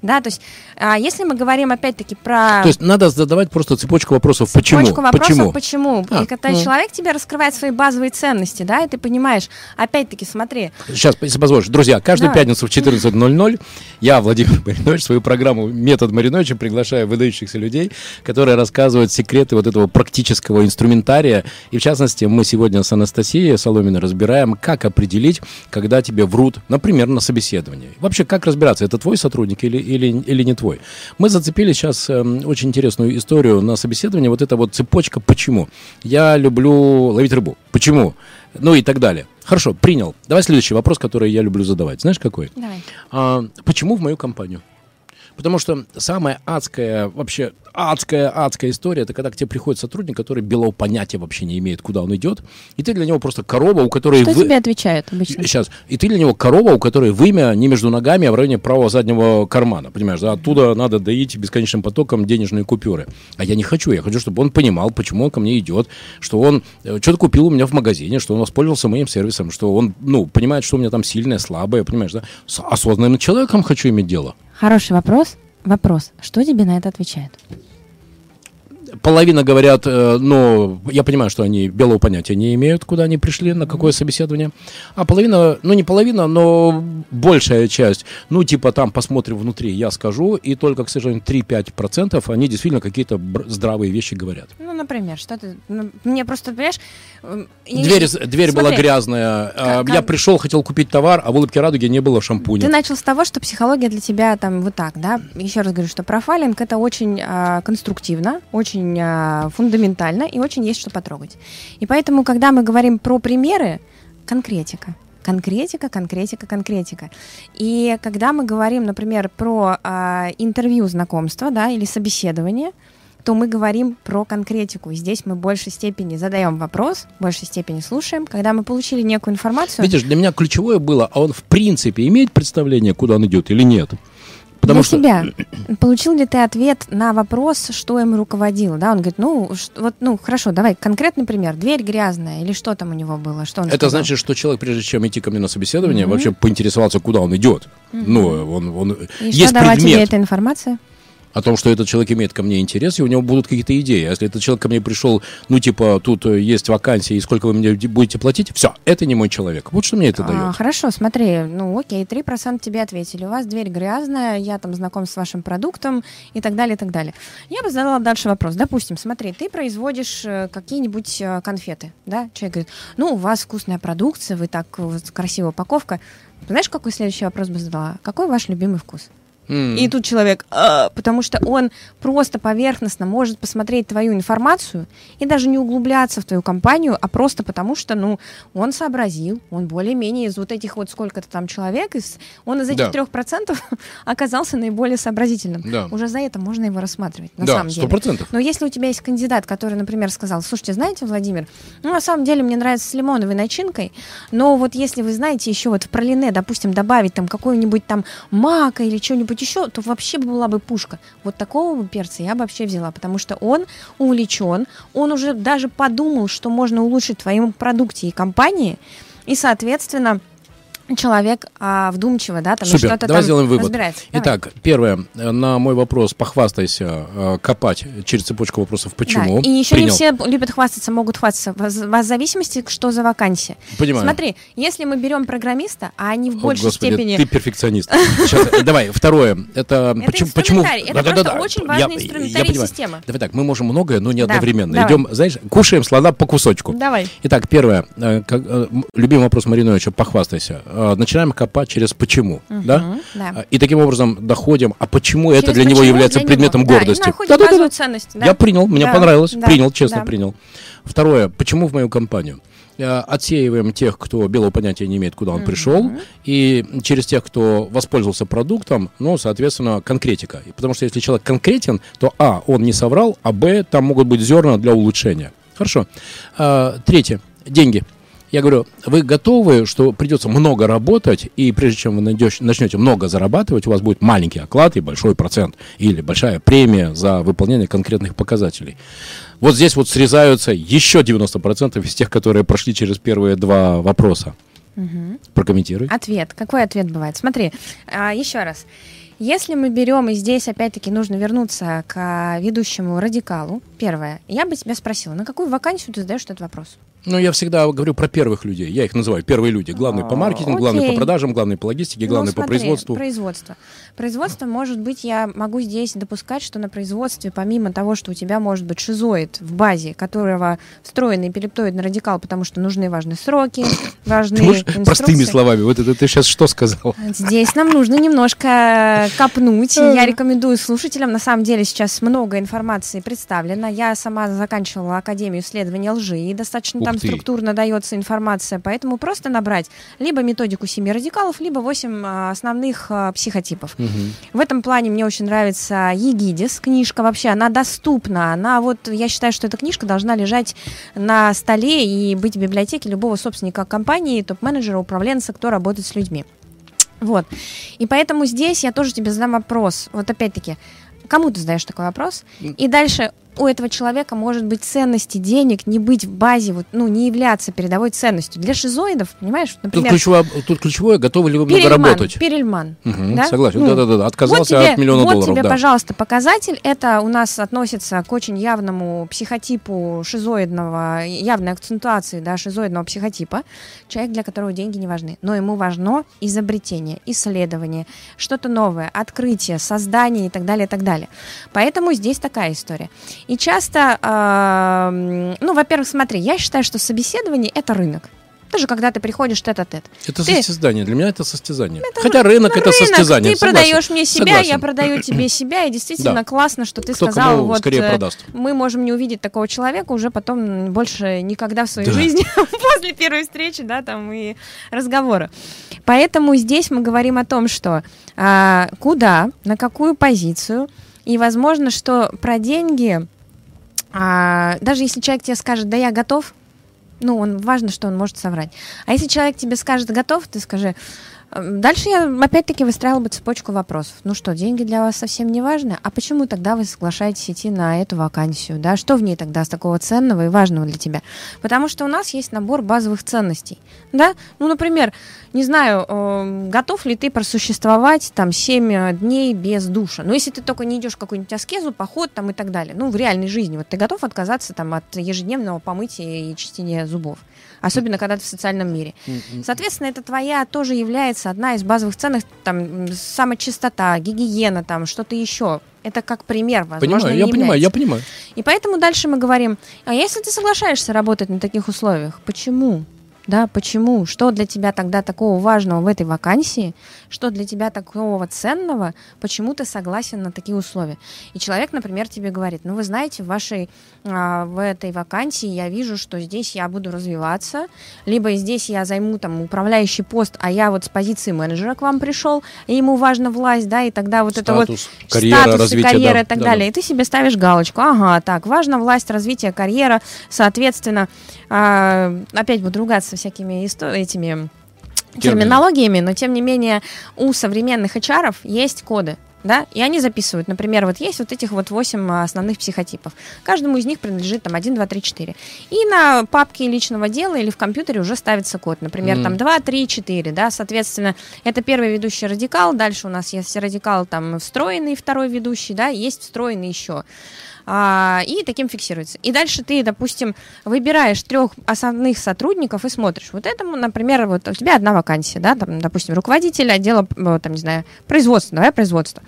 Да, то есть, а, если мы говорим опять-таки про... То есть надо задавать просто цепочку вопросов, почему? Цепочку вопросов, почему? почему? А, и когда ну. человек тебе раскрывает свои базовые ценности, да, и ты понимаешь, опять-таки, смотри... Сейчас, если позволишь, друзья, каждую Давай. пятницу в 14.00 я, Владимир Маринович, свою программу «Метод Мариновича» приглашаю выдающихся людей, которые рассказывают секреты вот этого практического инструментария. И, в частности, мы сегодня с Анастасией Соломиной разбираем, как определить, когда тебе врут, например, на собеседовании. Вообще, как разбираться, это твой сотрудник или, или, или не твой. Мы зацепили сейчас э, очень интересную историю на собеседовании. Вот эта вот цепочка «почему?». Я люблю ловить рыбу. Почему? Ну и так далее. Хорошо, принял. Давай следующий вопрос, который я люблю задавать. Знаешь, какой? Давай. А, почему в мою компанию? Потому что самая адская, вообще адская, адская история, это когда к тебе приходит сотрудник, который белого понятия вообще не имеет, куда он идет, и ты для него просто корова, у которой... Что вы... тебе отвечают обычно? Сейчас. И ты для него корова, у которой вымя не между ногами, а в районе правого заднего кармана. Понимаешь, да? Оттуда надо доить бесконечным потоком денежные купюры. А я не хочу. Я хочу, чтобы он понимал, почему он ко мне идет, что он э, что-то купил у меня в магазине, что он воспользовался моим сервисом, что он, ну, понимает, что у меня там сильное, слабое, понимаешь, да? С осознанным человеком хочу иметь дело. Хороший вопрос. Вопрос. Что тебе на это отвечают? Половина говорят, э, ну, я понимаю, что они белого понятия не имеют, куда они пришли, на какое собеседование. А половина, ну, не половина, но большая часть, ну, типа там посмотрим внутри, я скажу, и только, к сожалению, 3-5% они действительно какие-то здравые вещи говорят. Ну, например, что ты... ну, мне просто, понимаешь... э, я- Дверь, дверь была Смотри, грязная, а, Как- я как- пришел, хотел купить товар, а в улыбке радуги не было шампуня. Ты начал с того, что психология для тебя там вот так, да? Еще раз говорю, что профайлинг это очень а, конструктивно, очень а, фундаментально и очень есть что потрогать. И поэтому, когда мы говорим про примеры, конкретика. Конкретика, конкретика, конкретика. И когда мы говорим, например, про а, интервью знакомства, да, или собеседование, то мы говорим про конкретику. Здесь мы в большей степени задаем вопрос, в большей степени слушаем. Когда мы получили некую информацию, Видишь, для меня ключевое было, а он в принципе имеет представление, куда он идет или нет? Потому Для что себя. Получил ли ты ответ на вопрос, что им руководило? Да, он говорит, ну, вот, ну, хорошо, давай конкретный пример. Дверь грязная или что там у него было? Что он Это сказал? значит, что человек, прежде чем идти ко мне на собеседование, Мгм. вообще поинтересовался, куда он идет. Ну, он, он И есть что дала тебе предмет эта информация? О том, что этот человек имеет ко мне интерес, и у него будут какие-то идеи. А если этот человек ко мне пришел, ну, типа, тут э, есть вакансия, и сколько вы мне будете платить, все, это не мой человек. Вот что мне это А, дает. хорошо, смотри, ну окей, 3% тебе ответили. У вас дверь грязная, я там знаком с вашим продуктом и так далее, и так далее. Я бы задала дальше вопрос. Допустим, смотри, ты производишь э, какие-нибудь э, конфеты, да? Человек говорит, ну, у вас вкусная продукция, вы так, вот, красивая упаковка. Знаешь, какой следующий вопрос бы задала? Какой ваш любимый вкус? И тут человек, «А», потому что он просто поверхностно может посмотреть твою информацию и даже не углубляться в твою компанию, а просто потому что, ну, он сообразил, он более-менее из вот этих вот сколько-то там человек, из, он из этих Да. трех процентов [laughs] оказался наиболее сообразительным. Да. Уже за это можно его рассматривать, на да, самом деле. процентов. Но если у тебя есть кандидат, который, например, сказал, слушайте, знаете, Владимир, ну, на самом деле мне нравится с лимоновой начинкой, но вот если вы знаете еще вот в пролине, допустим, добавить там какой-нибудь там мака или что-нибудь еще, то вообще была бы пушка. Вот такого бы перца я бы вообще взяла, потому что он увлечен, он уже даже подумал, что можно улучшить в твоем продукте и компании, и, соответственно, человек а, вдумчиво, да, там Супер, что-то давай там сделаем вывод. разбирается. Давай. Итак, первое, на мой вопрос, похвастайся, э, копать через цепочку вопросов, почему. Да, И еще Принял. не все любят хвастаться, могут хвастаться. В в зависимости, что за вакансия. Понимаю. Смотри, если мы берем программиста, а они в О, большей Господи, степени... ты перфекционист. Сейчас, э, давай, второе. Это, Это почему, это просто очень важный инструментарий системы. Давай так, мы можем многое, но не Да, одновременно. давай. Идем, знаешь, кушаем слона по кусочку. Давай. Итак, первое. э, как, э, любимый вопрос Мариновича, похвастайся. Э, Начинаем копать через почему, да? Мгм, да. А, И таким образом доходим, а почему это Через для него является для предметом него. Да, гордости? находим Да-да-да-да. базовую ценность. да. Я принял, мне Да, понравилось, да, принял, честно да. принял. Второе, почему в мою компанию? Э, Отсеиваем тех, кто белого понятия не имеет, куда он пришел, и через тех, кто воспользовался продуктом, ну, соответственно, конкретика. Потому что если человек конкретен, то а, он не соврал, а б, там могут быть зерна для улучшения. Хорошо. А, Третье, деньги. Я говорю, вы готовы, что придется много работать, и прежде чем вы найдешь- начнете много зарабатывать, у вас будет маленький оклад и большой процент, или большая премия за выполнение конкретных показателей. Вот здесь вот срезаются еще 90% из тех, которые прошли через первые два вопроса. Прокомментируй. Ответ. Какой ответ бывает? Смотри, а, еще раз. Если мы берем, и здесь опять-таки нужно вернуться к ведущему радикалу, первое, я бы тебя спросила, на какую вакансию ты задаешь этот вопрос? Ну, я всегда говорю про первых людей. Я их называю первые люди. Главный по маркетингу, Окей. главный по продажам, главный по логистике, главный ну, по смотри, производству. Производство. Производство, может быть, я могу здесь допускать, что на производстве, помимо того, что у тебя может быть шизоид в базе, которого встроенный эпилептоидный радикал, потому что нужны важные сроки, [coughs] важные инструкции. простыми словами, вот это ты сейчас что сказал? Здесь нам нужно немножко копнуть. Я рекомендую слушателям. На самом деле сейчас много информации представлено. Я сама заканчивала Академию исследования лжи, и достаточно там ты. структурно дается информация. Поэтому просто набрать либо методику семи радикалов, либо восемь а, основных а, психотипов. Мгм. В этом плане мне очень нравится Егидис, книжка вообще, она доступна, она вот, я считаю, что эта книжка должна лежать на столе и быть в библиотеке любого собственника компании, топ-менеджера, управленца, кто работает с людьми. Вот. И поэтому здесь я тоже тебе задам вопрос. Вот опять-таки, кому ты задаешь такой вопрос? И дальше у этого человека может быть ценности денег не быть в базе, вот, ну, не являться передовой ценностью. Для шизоидов, понимаешь, Тут, например, ключевое, тут ключевое, готовы ли вы много работать? Перельман. Мгм, да? Согласен, Ну, да-да-да, отказался вот тебе, от миллиона вот долларов. тебе, да. пожалуйста, показатель. Это у нас относится к очень явному психотипу шизоидного, явной акцентуации да, шизоидного психотипа. Человек, для которого деньги не важны. Но ему важно изобретение, исследование, что-то новое, открытие, создание и так далее, и так далее. Поэтому здесь такая история. И часто, м, ну, во-первых, смотри, я считаю, что собеседование – это рынок. Даже когда ты приходишь тет-а-тет. Это Ты- состязание, для меня это состязание. Хотя рынок это Рынок, состязание. Ты согласен. продаешь мне себя, Согласен. я продаю [clears throat] тебе себя, и действительно Да. классно, что ты Кто сказал, вот скорее э, продаст. мы можем не увидеть такого человека уже потом больше никогда в своей Да. жизни [laughs] после первой встречи, да, там и разговора. Поэтому здесь мы говорим о том, что а, куда, на какую позицию, и возможно, что про деньги, а, даже если человек тебе скажет, да я готов, ну, он важно, что он может соврать. А если человек тебе скажет готов, ты скажи. «Эм, Дальше я опять-таки выстраивала бы цепочку вопросов. Ну что, деньги для вас совсем не важны? А почему тогда вы соглашаетесь идти на эту вакансию? Да? Что в ней тогда с такого ценного и важного для тебя? Потому что у нас есть набор базовых ценностей. Да? Ну, например, не знаю, эм, готов ли ты просуществовать там 7 дней без душа? Ну, если ты только не идешь в какую-нибудь аскезу, поход там и так далее. Ну, в реальной жизни. Вот ты готов отказаться там от ежедневного помытия и чистения зубов? Особенно, когда ты в социальном мире. Соответственно, это твоя тоже является одна из базовых ценностей, там, самочистота, гигиена, там, что-то еще. Это как пример, возможно, Понимаю, я понимаю, является. я понимаю. И поэтому дальше мы говорим, а если ты соглашаешься работать на таких условиях, почему? Да, почему? Что для тебя тогда такого важного в этой вакансии? Что для тебя такого ценного? Почему ты согласен на такие условия? И человек, например, тебе говорит, ну вы знаете, в вашей, а, в этой вакансии я вижу, что здесь я буду развиваться, либо здесь я займу там управляющий пост, а я вот с позиции менеджера к вам пришел, и ему важна власть, да, и тогда вот это вот Статус, карьера, статусы, развитие. карьера да, и так да, далее. И ты себе ставишь галочку. Ага, так, важна власть, развитие, карьера. Соответственно, а, опять буду ругаться всякими исто- этими терминологиями, но тем не менее у современных HR есть коды. Да, и они записывают, например, вот есть вот этих вот 8 основных психотипов. Каждому из них принадлежит там 1, 2, 3, 4. И на папке личного дела или в компьютере уже ставится код. Например, Мгм. там 2, 3, 4, да, соответственно, это первый ведущий радикал, дальше у нас есть радикал там встроенный второй ведущий, да, есть встроенный еще. А, и таким фиксируется. И дальше ты, допустим, выбираешь трех основных сотрудников и смотришь. Вот этому, например, вот у тебя одна вакансия, да, там, допустим, руководитель отдела, там, не знаю, производства, давай производство.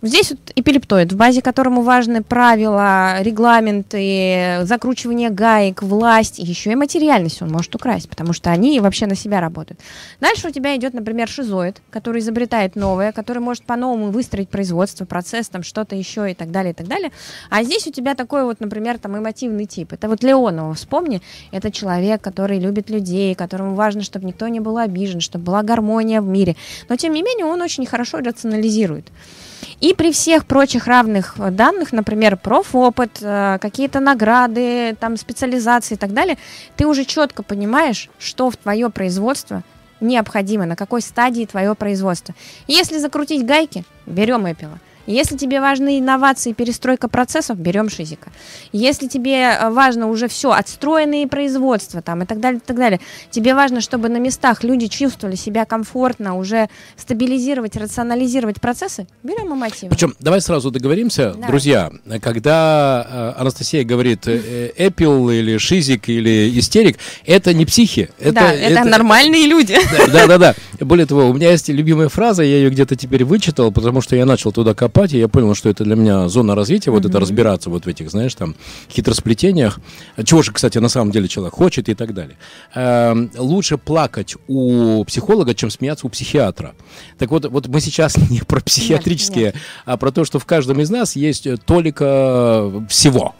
Здесь вот эпилептоид, в базе которому важны правила, регламенты, закручивание гаек, власть, еще и материальность он может украсть, потому что они вообще на себя работают. Дальше у тебя идет, например, шизоид, который изобретает новое, который может по-новому выстроить производство, процесс, там что-то еще и так далее, и так далее. А здесь у тебя такой вот, например, там эмотивный тип. Это вот Леонова, вспомни, это человек, который любит людей, которому важно, чтобы никто не был обижен, чтобы была гармония в мире. Но, тем не менее, он очень хорошо рационализирует. И при всех прочих равных данных, например, профопыт, э, какие-то награды, там, специализации и так далее, ты уже четко понимаешь, что в твое производство необходимо, на какой стадии твое производство. Если закрутить гайки, берем Эпила. Если тебе важны инновации, перестройка процессов, берем Шизика. Если тебе э, важно уже все, отстроенные производства там и так далее, и так далее, тебе важно, чтобы на местах люди чувствовали себя комфортно, уже стабилизировать, рационализировать процессы, берем Амотива. Причем, давай сразу договоримся, давай. друзья, когда э, Анастасия говорит э, Apple или Шизик или истерик, это не психи. Это, да, это, это нормальные люди. Да, да, да. Более того, у меня есть любимая фраза, я ее где-то теперь вычитал, потому что я начал туда копать копать, и я понял, что это для меня зона развития, вот mm-hmm. это разбираться вот в этих, знаешь, там, хитросплетениях, чего же, кстати, на самом деле человек хочет и так далее. Э, лучше плакать у психолога, чем смеяться у психиатра. Так вот, вот мы сейчас [laughs] не про психиатрические, нет, нет. а про то, что в каждом из нас есть толика всего.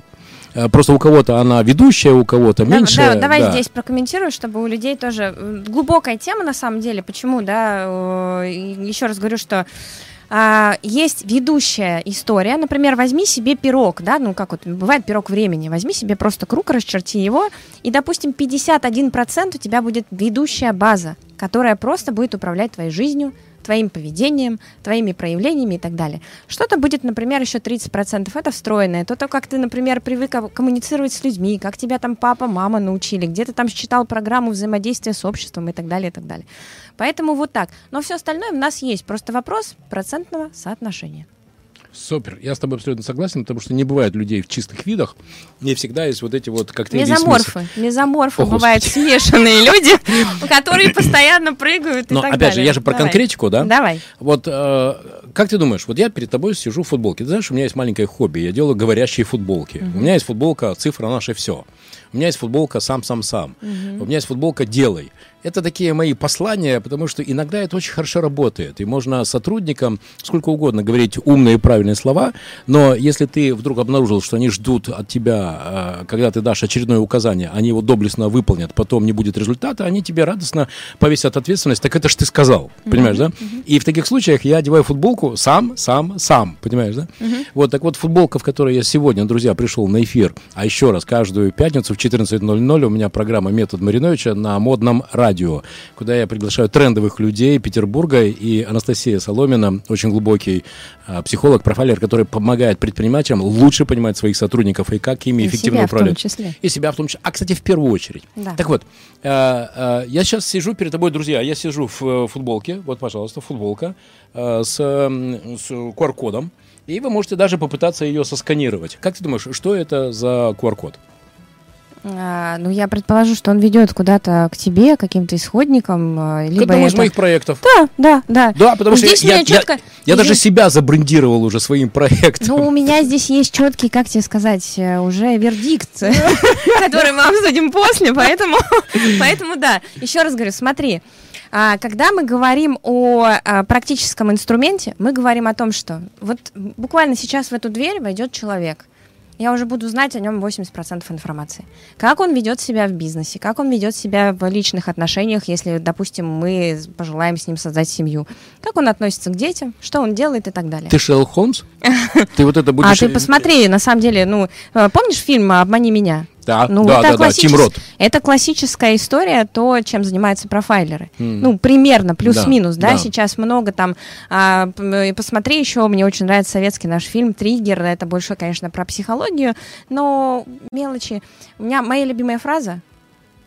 Э, просто у кого-то она ведущая, у кого-то меньше. Да, да, давай да. здесь прокомментирую, чтобы у людей тоже глубокая тема на самом деле. Почему, да? Еще раз говорю, что а, есть ведущая история. Например, возьми себе пирог, да, ну как вот бывает пирог времени. Возьми себе просто круг, расчерти его, и, допустим, 51% у тебя будет ведущая база, которая просто будет управлять твоей жизнью, твоим поведением, твоими проявлениями и так далее. Что-то будет, например, еще 30%, это встроенное. То, то, как ты, например, привык коммуницировать с людьми, как тебя там папа, мама научили, где ты там считал программу взаимодействия с обществом и так далее, и так далее. Поэтому вот так. Но все остальное у нас есть. Просто вопрос процентного соотношения. Супер. Я с тобой абсолютно согласен, потому что не бывает людей в чистых видах. Не всегда есть вот эти вот коктейли. Мезоморфы. Мезоморфы Ох, бывают господи. смешанные люди, [laughs] которые постоянно прыгают Но, опять же, я же про конкретику, да? Давай. Вот э, как ты думаешь, вот я перед тобой сижу в футболке. Ты знаешь, у меня есть маленькое хобби. Я делаю говорящие футболки. У меня есть футболка «Цифра наше все». У меня есть футболка «Сам-сам-сам». У меня есть футболка «Делай». Это такие мои послания, потому что иногда это очень хорошо работает. И можно сотрудникам сколько угодно говорить умные и правильные слова, но если ты вдруг обнаружил, что они ждут от тебя, а, когда ты дашь очередное указание, они его доблестно выполнят, потом не будет результата, они тебе радостно повесят ответственность. Так это ж ты сказал, понимаешь, да? И в таких случаях я одеваю футболку сам, сам, сам, понимаешь, да? Вот, так вот, футболка, в которой я сегодня, друзья, пришел на эфир, а еще раз, каждую пятницу в 14.00 у меня программа «Метод Мариновича» на модном радио радио, куда я приглашаю трендовых людей Петербурга и Анастасия Соломина, очень глубокий а, психолог, профайлер, который помогает предпринимателям лучше понимать своих сотрудников и как ими и эффективно себя управлять. В том числе. И себя в том числе. А, кстати, в первую очередь. Да. Так вот, а, а, я сейчас сижу перед тобой, друзья, я сижу в э, футболке, вот, пожалуйста, футболка а, с, с QR-кодом, и вы можете даже попытаться ее сосканировать. Как ты думаешь, что это за QR-код? А, ну, я предположу, что он ведет куда-то к тебе, каким-то исходникам. А, либо к одному это... из моих проектов. Да, да, да. Да, потому что я, я, четко... я, я даже себя забрендировал уже своим проектом. Ну, у меня здесь есть четкий, как тебе сказать, э, уже вердикт, [laughs] который мы обсудим после, поэтому, [laughs] поэтому да. Еще раз говорю, смотри, а, когда мы говорим о практическом инструменте, мы говорим о том, что вот буквально сейчас в эту дверь войдет человек – я уже буду знать о нем 80% информации. Как он ведет себя в бизнесе, как он ведет себя в личных отношениях, если, допустим, мы пожелаем с ним создать семью, как он относится к детям, что он делает и так далее. Ты Шерлок Холмс? [laughs] Ты вот это будешь... А ты посмотри, на самом деле, ну, э, помнишь фильм «Обмани меня»? Да, ну, да, это да, классичес... да, Тим Рот. Это классическая история, то, чем занимаются профайлеры. Mm. Ну, примерно, плюс-минус, да, да, да, сейчас много там. А, посмотри еще, мне очень нравится советский наш фильм «Триггер», это больше, конечно, про психологию, но мелочи. У меня моя любимая фраза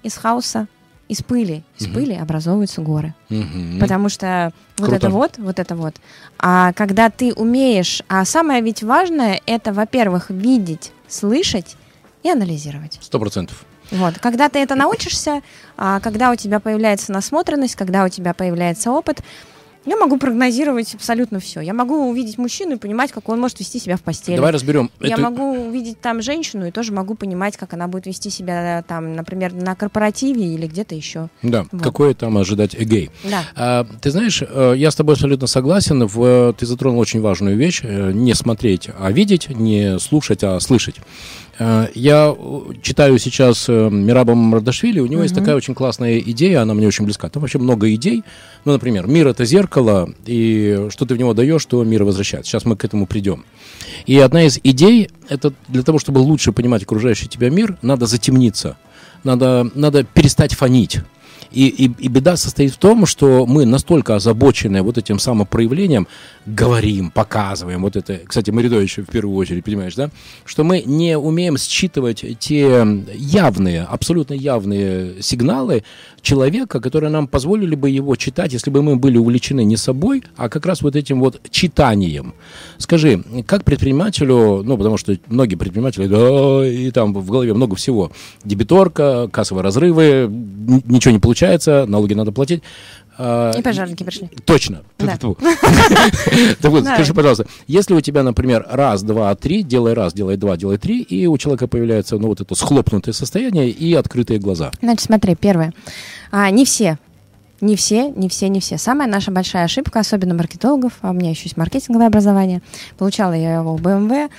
из хаоса из пыли, из mm-hmm. пыли образовываются горы. Mm-hmm. Потому что Круто. вот это вот, вот это вот. А когда ты умеешь, а самое ведь важное, это, во-первых, видеть, слышать и анализировать. Сто процентов. Вот. Когда ты это научишься, а, когда у тебя появляется насмотренность, когда у тебя появляется опыт, я могу прогнозировать абсолютно все. Я могу увидеть мужчину и понимать, как он может вести себя в постели. Давай разберем. Я эту... могу увидеть там женщину и тоже могу понимать, как она будет вести себя там, например, на корпоративе или где-то еще. Да. Вот. Какое там ожидать эгей. Да. А, ты знаешь, э, я с тобой абсолютно согласен. В, ты затронул очень важную вещь: э, не смотреть, а видеть, не слушать, а слышать. Э, я читаю сейчас Мираба Мардашвили, у него uh-huh. есть такая очень классная идея, она мне очень близка. Там вообще много идей. Ну, например, мир это зеркало, и что ты в него даешь, то мир возвращается. Сейчас мы к этому придем. И одна из идей, это для того, чтобы лучше понимать окружающий тебя мир, надо затемниться, надо, надо перестать фонить. И, и, и беда состоит в том, что мы настолько озабочены вот этим самопроявлением, говорим, показываем, вот это, кстати, Маридович в первую очередь, понимаешь, да, что мы не умеем считывать те явные, абсолютно явные сигналы человека, которые нам позволили бы его читать, если бы мы были увлечены не собой, а как раз вот этим вот читанием. Скажи, как предпринимателю, ну, потому что многие предприниматели, да, и там в голове много всего, дебиторка, кассовые разрывы, ничего не получается, налоги надо платить. А, и пожарники пришли. Точно. Да. [laughs] Так вот, скажи, пожалуйста, если у тебя, например, раз, два, три, делай раз, делай два, делай три, и у человека появляется, ну, вот это схлопнутое состояние и открытые глаза. Значит, смотри, первое. А, не все не все, не все, не все. Самая наша большая ошибка, особенно маркетологов, а у меня еще есть маркетинговое образование, получала я его в BMW,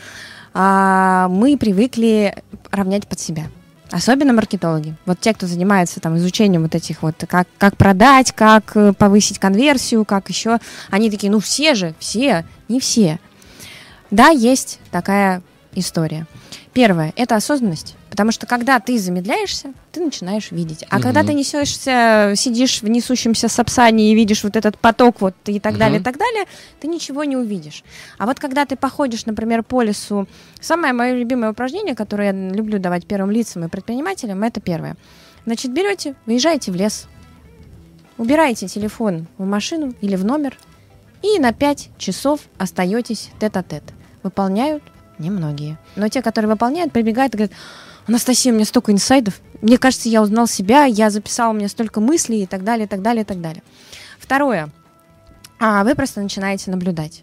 а, мы привыкли равнять под себя. Особенно маркетологи. Вот те, кто занимается там изучением вот этих вот, как, как продать, как э, повысить конверсию, как еще. Они такие, ну все же, все, не все. Да, есть такая история. Первое – это осознанность. Потому что когда ты замедляешься, ты начинаешь видеть. А угу. когда ты несешься, сидишь в несущемся сапсане и видишь вот этот поток вот и так угу. далее, и так далее, ты ничего не увидишь. А вот когда ты походишь, например, по лесу, самое мое любимое упражнение, которое я люблю давать первым лицам и предпринимателям, это первое. Значит, берете, выезжаете в лес, убираете телефон в машину или в номер, и на 5 часов остаетесь тет-а-тет. Выполняют немногие. Но те, которые выполняют, прибегают и говорят, Анастасия, у меня столько инсайдов. Мне кажется, я узнал себя, я записал у меня столько мыслей и так далее, и так далее, и так далее. Второе. А, вы просто начинаете наблюдать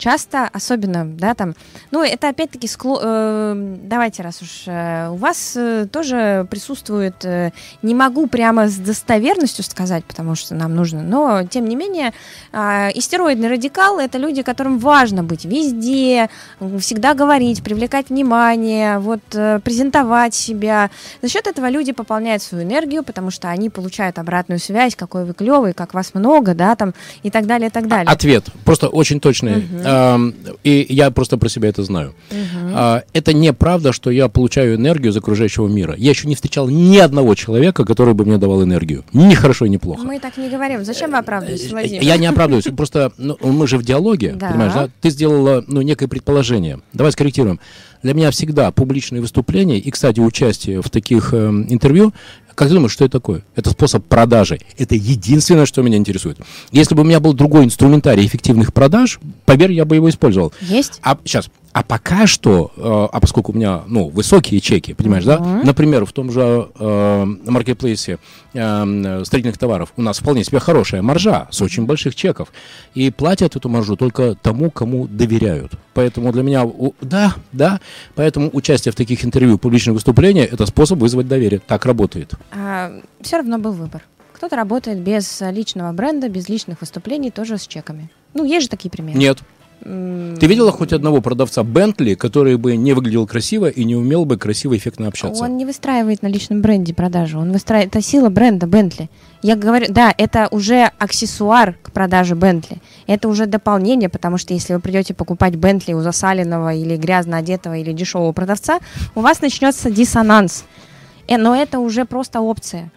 часто, особенно, да, там, ну, это опять-таки, скло... э, давайте, раз уж э, у вас э, тоже присутствует, э, не могу прямо с достоверностью сказать, потому что нам нужно, но, тем не менее, э, истероидный радикал — это люди, которым важно быть везде, всегда говорить, привлекать внимание, вот, э, презентовать себя. За счет этого люди пополняют свою энергию, потому что они получают обратную связь, какой вы клевый, как вас много, да, там, и так далее, и так далее. Ответ, просто очень точный. Угу и я просто про себя это знаю. Угу. Это неправда, что я получаю энергию из окружающего мира. Я еще не встречал ни одного человека, который бы мне давал энергию. Ни хорошо, ни плохо. Мы так не говорим. Зачем вы оправдываетесь, э, Владимир? Я не оправдываюсь. Просто ну, мы же в диалоге, да. понимаешь, да? Ты сделала ну, некое предположение. Давай скорректируем. Для меня всегда публичные выступления и, кстати, участие в таких э, интервью как ты думаешь, что это такое? Это способ продажи. Это единственное, что меня интересует. Если бы у меня был другой инструментарий эффективных продаж, поверь, я бы его использовал. Есть. А сейчас, а пока что, э, а поскольку у меня, ну, высокие чеки, понимаешь, uh-huh. да? Например, в том же э, маркетплейсе э, строительных товаров у нас вполне себе хорошая маржа с очень больших чеков. И платят эту маржу только тому, кому доверяют. Поэтому для меня, у, да, да, поэтому участие в таких интервью, публичных выступлениях, это способ вызвать доверие. Так работает. А, все равно был выбор. Кто-то работает без личного бренда, без личных выступлений, тоже с чеками. Ну, есть же такие примеры. Нет. Ты видела хоть одного продавца Бентли, который бы не выглядел красиво и не умел бы красиво эффектно общаться? Он не выстраивает на личном бренде продажу. Он выстраивает... Это сила бренда Бентли. Я говорю, да, это уже аксессуар к продаже Бентли. Это уже дополнение, потому что если вы придете покупать Бентли у засаленного или грязно одетого или дешевого продавца, у вас начнется диссонанс. Э, но это уже просто опция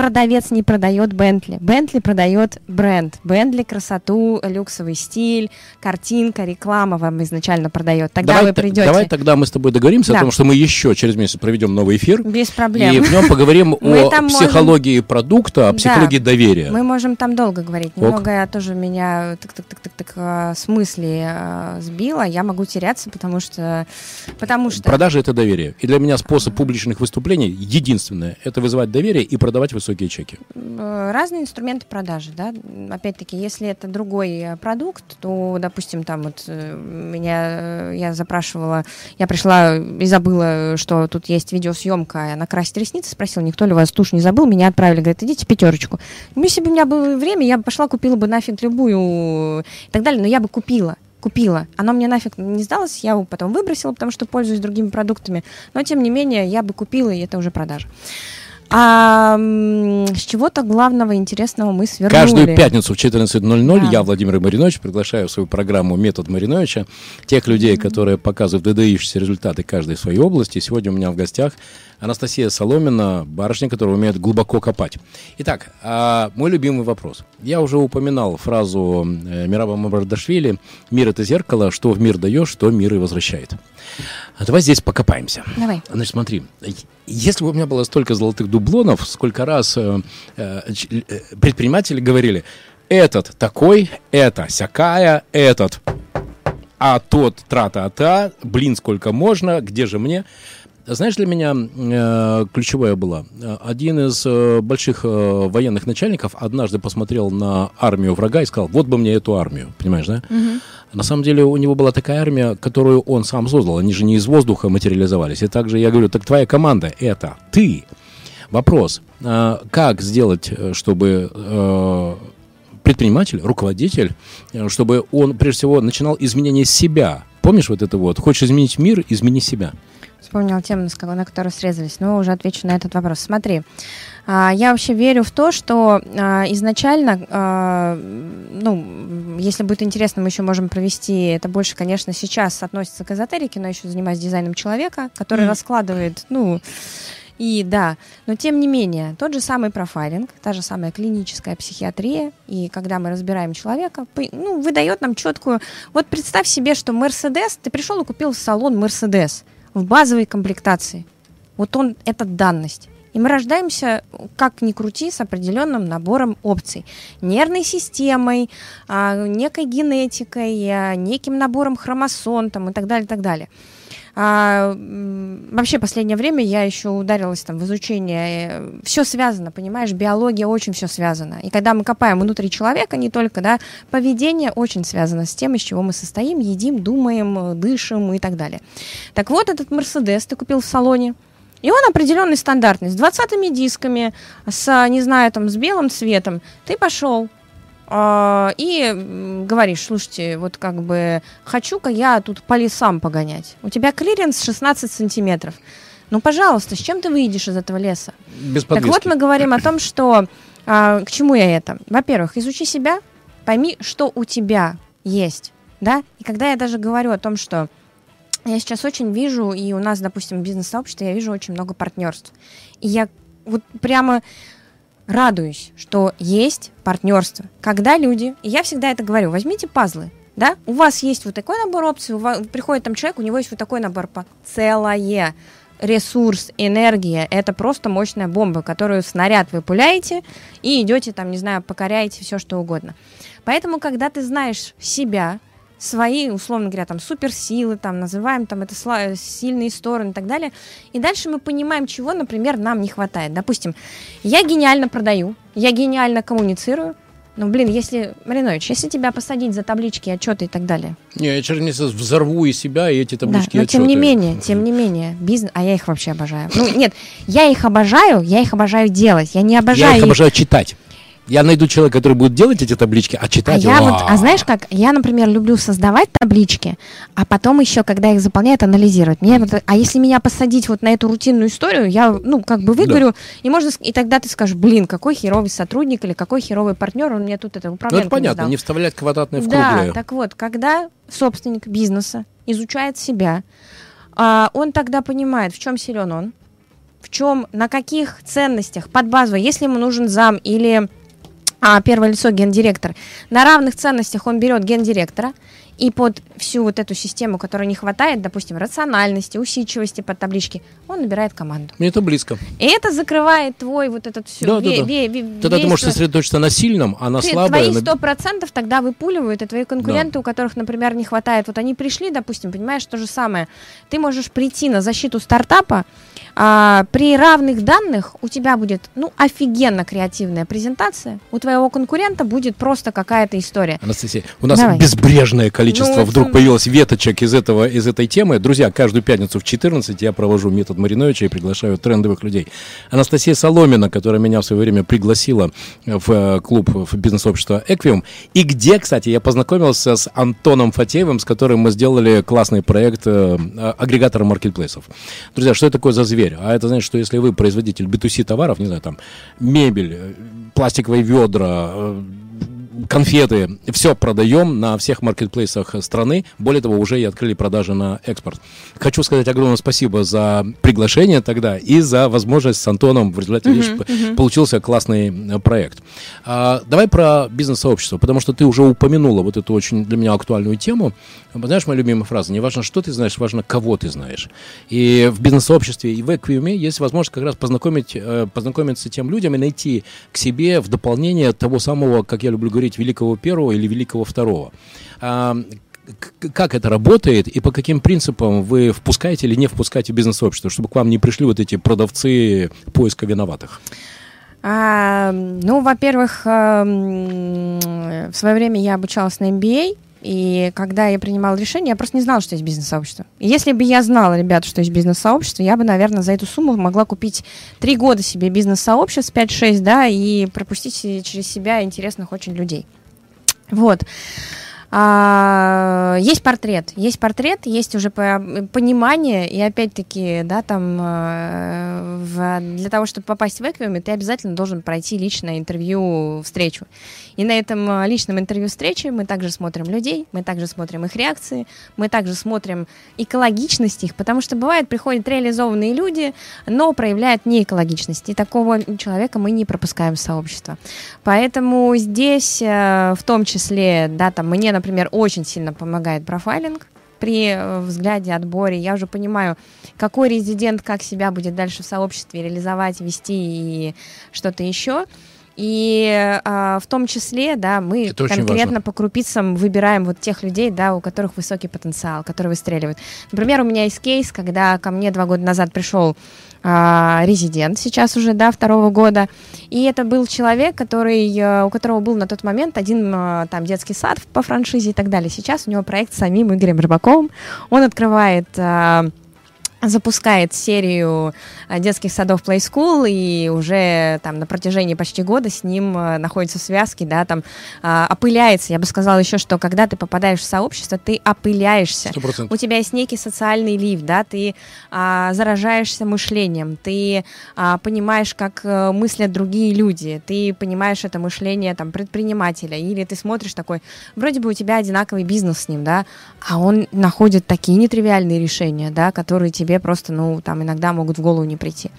продавец не продает Бентли. Бентли продает бренд. Бентли красоту, люксовый стиль, картинка, реклама вам изначально продает. Тогда давай, вы придете. Давай тогда мы с тобой договоримся да. о том, что мы еще через месяц проведем новый эфир. Без проблем. И в нем поговорим [laughs] о психологии продукта, о психологии доверия. Мы можем там долго говорить. Немного тоже меня так так так так так а, с мысли сбило. Я могу теряться, потому что потому что продажа это доверие. И для меня способ публичных выступлений единственное это вызывать доверие и продавать высокие высокие чеки? Э, разные инструменты продажи, да. Опять-таки, если это другой э, продукт, то, допустим, там вот э, меня я запрашивала, я пришла и забыла, что тут есть видеосъемка, накрасить ресницы, спросила, никто ли вас тушь не забыл, меня отправили, говорит, идите пятерочку. Ну, если бы у меня было время, я бы пошла, купила бы нафиг любую и так далее, но я бы купила купила. Оно мне нафиг не сдалось, я его потом выбросила, потому что пользуюсь другими продуктами. Но, тем не менее, я бы купила, и это уже продажа. А с чего-то главного интересного мы свернули. Каждую пятницу в 14.00 да. я, Владимир Маринович, приглашаю в свою программу «Метод Мариновича» тех людей, mm-hmm. которые показывают выдающиеся результаты каждой своей области. Сегодня у меня в гостях Анастасия Соломина, барышня, которая умеет глубоко копать. Итак, а, мой любимый вопрос. Я уже упоминал фразу э, Мираба Мамардашвили «Мир — это зеркало, что в мир даешь, что мир и возвращает». А давай здесь покопаемся. Давай. Значит, смотри, если бы у меня было столько золотых дублонов, сколько раз э, э предприниматели говорили, этот такой, это всякая, этот, а тот тра-та-та, блин, сколько можно, где же мне? Знаешь, для меня э, ключевая была. Один из э, больших э, военных начальников однажды посмотрел на армию врага и сказал, вот бы мне эту армию, понимаешь, да? Угу. На самом деле у него была такая армия, которую он сам создал. Они же не из воздуха материализовались. И также я говорю, так твоя команда это ты. Вопрос, э, как сделать, э, чтобы э, предприниматель, руководитель, э, чтобы он прежде всего начинал изменение себя. Помнишь вот это вот? Хочешь изменить мир, измени себя вспомнила тему, на которую срезались, но уже отвечу на этот вопрос. Смотри, а, я вообще верю в то, что а, изначально, а, ну, если будет интересно, мы еще можем провести, это больше, конечно, сейчас относится к эзотерике, но еще занимаюсь дизайном человека, который mm. раскладывает, ну, и да, но тем не менее, тот же самый профайлинг, та же самая клиническая психиатрия, и когда мы разбираем человека, ну, выдает нам четкую... Вот представь себе, что Мерседес, ты пришел и купил в салон Мерседес – в базовой комплектации. Вот он, это данность. И мы рождаемся, как ни крути, с определенным набором опций. Нервной системой, а, некой генетикой, а, неким набором хромосом там, и так далее, и так далее. А, вообще, последнее время я еще ударилась там в изучение. Э, все связано, понимаешь, биология очень все связано. И когда мы копаем внутри человека, не только, да, поведение очень связано с тем, из чего мы состоим, едим, думаем, дышим и так далее. Так вот, этот Мерседес ты купил в салоне. И он определенный стандартный, с 20 дисками, с, не знаю, там, с белым цветом. Ты пошел, и говоришь, слушайте, вот как бы хочу-ка я тут по лесам погонять. У тебя клиренс 16 сантиметров. Ну, пожалуйста, с чем ты выйдешь из этого леса? Без так вот мы говорим о том, что а, к чему я это? Во-первых, изучи себя, пойми, что у тебя есть, да. И когда я даже говорю о том, что я сейчас очень вижу, и у нас, допустим, в бизнес-сообществе я вижу очень много партнерств, и я вот прямо радуюсь, что есть партнерство. Когда люди, и я всегда это говорю, возьмите пазлы, да, у вас есть вот такой набор опций, у вас, приходит там человек, у него есть вот такой набор по целое ресурс, энергия, это просто мощная бомба, которую снаряд вы пуляете и идете там, не знаю, покоряете все что угодно. Поэтому, когда ты знаешь себя, свои, условно говоря, там суперсилы, там называем там это сильные стороны и так далее. И дальше мы понимаем, чего, например, нам не хватает. Допустим, я гениально продаю, я гениально коммуницирую, ну, блин, если, Маринович, если тебя посадить за таблички, отчеты и так далее. Не, я через месяц взорву и себя, и эти таблички да, но отчеты. тем не менее, тем не менее, бизнес, а я их вообще обожаю. Ну, нет, я их обожаю, я их обожаю делать, я не обожаю Я их обожаю читать. Я найду человека, который будет делать эти таблички, а читать... А, я вот, а знаешь как, я, например, люблю создавать таблички, а потом еще, когда их заполняют, анализировать. Мне, вот, а если меня посадить вот на эту рутинную историю, я, ну, как бы выгорю, да. и можно, и тогда ты скажешь, блин, какой херовый сотрудник или какой херовый партнер, он мне тут это управляет. Ну, это понятно, не вставлять квадратные в Да, так вот, когда собственник бизнеса изучает себя, а, он тогда понимает, в чем силен он, в чем, на каких ценностях, под базу, если ему нужен зам или а первое лицо гендиректор, на равных ценностях он берет гендиректора, и под всю вот эту систему, которой не хватает, допустим, рациональности, усидчивости под таблички, он набирает команду. Мне это близко. И это закрывает твой вот этот все. Да, ве- да, да. Ве- ве- тогда ты можешь сосредоточиться на сильном, а на слабом. Твои сто процентов тогда выпуливают, и твои конкуренты, да. у которых, например, не хватает, вот они пришли, допустим, понимаешь, то же самое. Ты можешь прийти на защиту стартапа, а, при равных данных у тебя будет, ну, офигенно креативная презентация, у твоего конкурента будет просто какая-то история. Анастасия, у нас Давай. безбрежное количество ну, вдруг это... появилось веточек из, этого, из этой темы. Друзья, каждую пятницу в 14 я провожу метод Мариновича и приглашаю трендовых людей. Анастасия Соломина, которая меня в свое время пригласила в э, клуб в бизнес-общество Эквиум, и где, кстати, я познакомился с Антоном Фатеевым, с которым мы сделали классный проект э, агрегатора маркетплейсов. Друзья, что это такое за зверь? Дверь. А это значит, что если вы производитель B2C товаров, не знаю, там, мебель, э, пластиковые ведра, э, конфеты, все продаем на всех маркетплейсах страны. Более того, уже и открыли продажи на экспорт. Хочу сказать огромное спасибо за приглашение тогда и за возможность с Антоном в результате uh-huh, uh-huh. получился классный э, проект. А, давай про бизнес-сообщество, потому что ты уже упомянула вот эту очень для меня актуальную тему. Знаешь, моя любимая фраза, не важно, что ты знаешь, важно, кого ты знаешь. И в бизнес-сообществе и в Equium есть возможность как раз познакомить, э, познакомиться с тем людям и найти к себе в дополнение того самого, как я люблю говорить, великого первого или великого второго. А, как это работает и по каким принципам вы впускаете или не впускаете бизнес-сообщество, чтобы к вам не пришли вот эти продавцы поиска виноватых? А, ну, во-первых, в свое время я обучалась на MBA, и когда я принимала решение, я просто не знала, что есть бизнес-сообщество. И если бы я знала, ребята, что есть бизнес-сообщество, я бы, наверное, за эту сумму могла купить три года себе бизнес-сообществ, 5-6, да, и пропустить через себя интересных очень людей. Вот. А, есть портрет, есть портрет, есть уже понимание, и опять-таки, да, там, э, в, для того, чтобы попасть в Эквиуме, ты обязательно должен пройти личное интервью, встречу. И на этом э, личном интервью встречи мы также смотрим людей, мы также смотрим их реакции, мы также смотрим экологичность их, потому что бывает, приходят реализованные люди, но проявляют неэкологичность, и такого человека мы не пропускаем в сообщество. Поэтому здесь, э, в том числе, да, там, мне, например, очень сильно помогает профайлинг при э, взгляде, отборе. Я уже понимаю, какой резидент как себя будет дальше в сообществе реализовать, вести и что-то еще. И а, в том числе, да, мы Это конкретно по крупицам выбираем вот тех людей, да, у которых высокий потенциал, которые выстреливают. Например, у меня есть кейс, когда ко мне два года назад пришел резидент, сейчас уже, да, второго года, и это был человек, который, э, у которого был на тот момент один э, там детский сад по франшизе и так далее. Сейчас у него проект с самим Игорем Рыбаковым. Он открывает а, запускает серию э, детских садов Play School, и уже там на протяжении почти года с ним э, находятся связки, да, там а, опыляется. Я бы сказала еще, что когда ты попадаешь в сообщество, ты опыляешься. 100%. У тебя есть некий социальный лифт, да, ты а, заражаешься мышлением, ты а, понимаешь, как а, мыслят другие люди, ты понимаешь это мышление там предпринимателя, или ты смотришь такой, вроде бы у тебя одинаковый бизнес с ним, да, а он находит такие нетривиальные решения, да, которые тебе тебе просто, ну, там иногда могут в голову не прийти.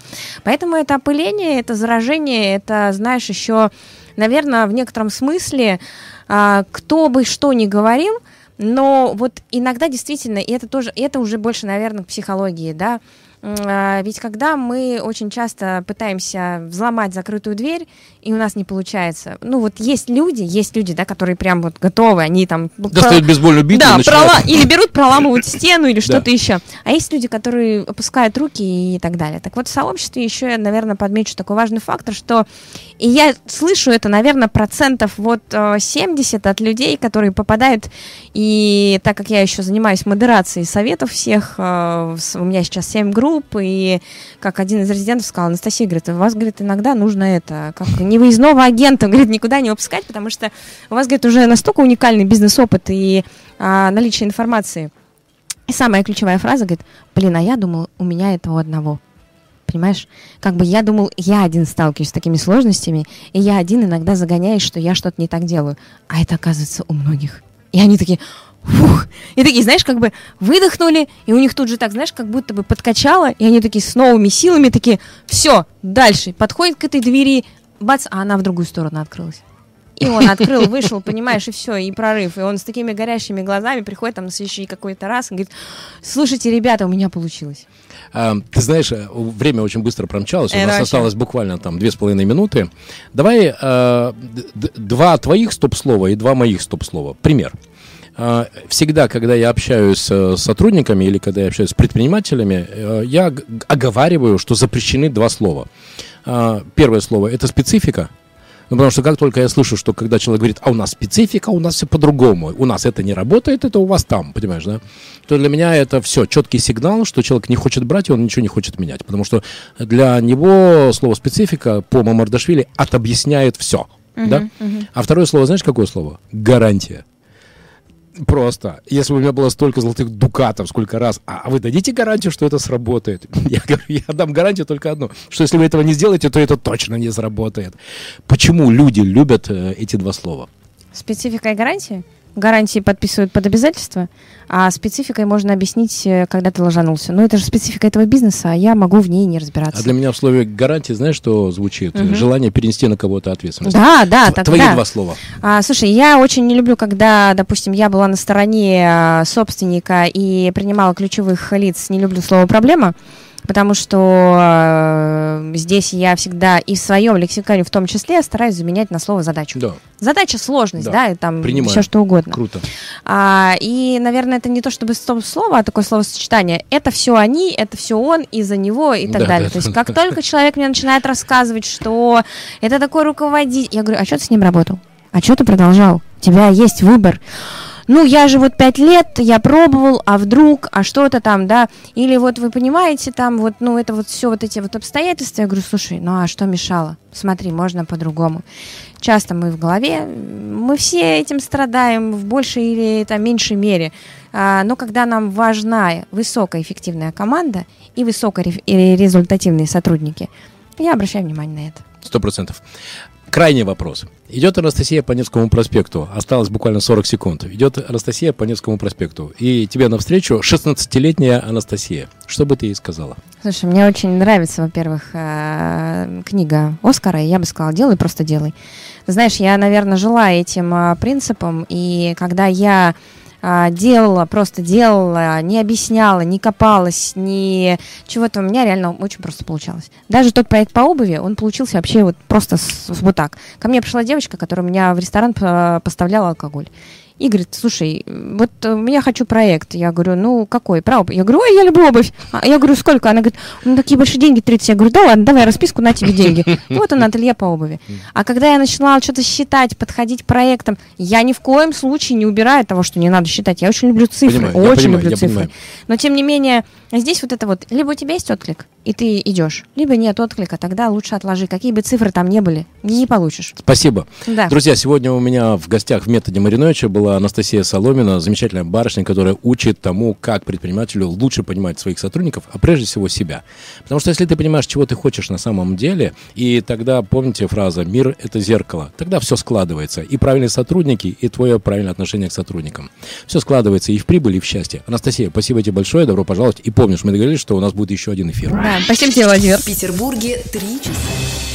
Поэтому это опыление, это заражение, это, знаешь, еще, наверное, в некотором смысле, а, кто бы что ни говорил, но вот иногда действительно, и это тоже, это уже больше, наверное, к психологии, да, ведь когда мы очень часто пытаемся взломать закрытую дверь, и у нас не получается. Ну вот есть люди, есть люди, да, которые прям вот готовы, они там... Достают бейсбольную биту да, прола... [laughs] или берут, проламывают стену или что-то еще. А есть люди, которые опускают руки и так далее. Так вот в сообществе еще я, наверное, подмечу такой важный фактор, что... И я слышу это, наверное, процентов вот 70 э, от людей, которые попадают, и так как я еще занимаюсь модерацией советов всех, э, у меня сейчас 7 групп, и как один из резидентов сказал, Анастасия, говорит, у вас, говорит, иногда нужно это, как невыездного агента, [laughs] говорит, никуда не выпускать, потому что у вас, говорит, уже настолько уникальный бизнес-опыт и а, наличие информации. И самая ключевая фраза, говорит, блин, а я думал, у меня этого одного. Понимаешь? Как бы я думал, я один сталкиваюсь с такими сложностями, и я один иногда загоняюсь, что я что-то не так делаю. А это оказывается у многих. И они такие, фух, и такие, знаешь, как бы выдохнули, и у них тут же так, знаешь, как будто бы подкачало, и они такие с новыми силами такие, все, дальше, подходит к этой двери, бац, а она в другую сторону открылась. И он открыл, вышел, понимаешь, и все, и прорыв. И он с такими горящими глазами приходит там на следующий какой-то раз и говорит, слушайте, ребята, у меня получилось. А, ты знаешь, э, время очень быстро промчалось, у нас осталось буквально там две с половиной минуты. Давай а, два твоих стоп-слова и два моих стоп-слова. Пример. А, всегда, когда я общаюсь с сотрудниками или когда я общаюсь с предпринимателями, э, я оговариваю, что запрещены два слова. Первое слово – это специфика, ну, потому что как только я слышу, что когда человек говорит, а у нас специфика, у нас все по-другому, у нас это не работает, это у вас там, понимаешь, да? То для меня это все четкий сигнал, что человек не хочет брать, и он ничего не хочет менять. Потому что для него слово специфика по Мамардашвили отобъясняет все. Uh-huh, да? uh-huh. А второе слово, знаешь, какое слово? Гарантия Просто. Если бы у меня было столько золотых дукатов, сколько раз, а вы дадите гарантию, что это сработает? [laughs] Я говорю, я дам гарантию только одну, что если вы этого не сделаете, то это точно не сработает. Почему люди любят э, эти два слова? Специфика и гарантия? Гарантии подписывают под обязательства, а спецификой можно объяснить, э, когда ты ложанулся. Но это же специфика этого бизнеса, а я могу в ней не разбираться. А для меня в слове гарантии, знаешь, что звучит? Угу. Желание перенести на кого-то ответственность. Да, да. Т- так, твои да. два слова. А, слушай, я очень не люблю, когда, допустим, я была на стороне а, собственника и принимала ключевых лиц, не люблю слово «проблема» потому что э, здесь я всегда и в своем лексиконе в том числе стараюсь заменять на слово задачу. Да. Задача сложность, да, да и там Принимаю. все что угодно. Круто. А, и, наверное, это не то чтобы слово, а такое словосочетание. Это все они, это все он, из-за него и так да, далее. Да, то есть, как только человек мне начинает рассказывать, что это такой руководитель, я говорю, а что ты с ним работал? А что ты продолжал? У тебя есть выбор ну, я же вот пять лет, я пробовал, а вдруг, а что-то там, да, или вот вы понимаете, там вот, ну, это вот все вот эти вот обстоятельства, я говорю, слушай, ну, а что мешало? Смотри, можно по-другому. Часто мы в голове, мы все этим страдаем в большей или там меньшей мере, а, но когда нам важна высокоэффективная команда и высокорезультативные сотрудники, я обращаю внимание на это. Сто процентов. Крайний вопрос. Идет Анастасия по Невскому проспекту. Осталось буквально 40 секунд. Идет Анастасия по Невскому проспекту. И тебе навстречу 16-летняя Анастасия. Что бы ты ей сказала? Слушай, мне очень нравится, во-первых, э, книга Оскара. Я бы сказала, делай, просто делай. знаешь, я, наверное, жила этим э, принципом. И когда я а, делала, просто делала, не объясняла, не копалась, не чего-то. У меня реально очень просто получалось. Даже тот проект по обуви, он получился вообще вот просто с, вот так. Ко мне пришла девочка, которая меня в ресторан поставляла алкоголь и говорит, слушай, вот у меня хочу проект. Я говорю, ну какой? Про обувь. Я говорю, ой, я люблю обувь. А я говорю, сколько? Она говорит, ну такие большие деньги, 30. Я говорю, да ладно, давай расписку, на тебе деньги. [laughs] Вот он, ателье по обуви. А когда я начала что-то считать, подходить к проектам, я ни в коем случае не убираю того, что не надо считать. Я очень люблю цифры, понимаю, очень понимаю, люблю цифры. Понимаю. Но тем не менее, здесь вот это вот, либо у тебя есть отклик, и ты идешь, либо нет отклика, тогда лучше отложи. Какие бы цифры там не были, не получишь. Спасибо. Да. Друзья, сегодня у меня в гостях в методе Мариновича была Анастасия Соломина, замечательная барышня, которая учит тому, как предпринимателю лучше понимать своих сотрудников, а прежде всего себя. Потому что если ты понимаешь, чего ты хочешь на самом деле, и тогда, помните фраза «мир – это зеркало», тогда все складывается. И правильные сотрудники, и твое правильное отношение к сотрудникам. Все складывается и в прибыль, и в счастье. Анастасия, спасибо тебе большое, добро пожаловать. И помнишь, мы договорились, что у нас будет еще один эфир. Да, спасибо тебе, Владимир. В Петербурге три часа.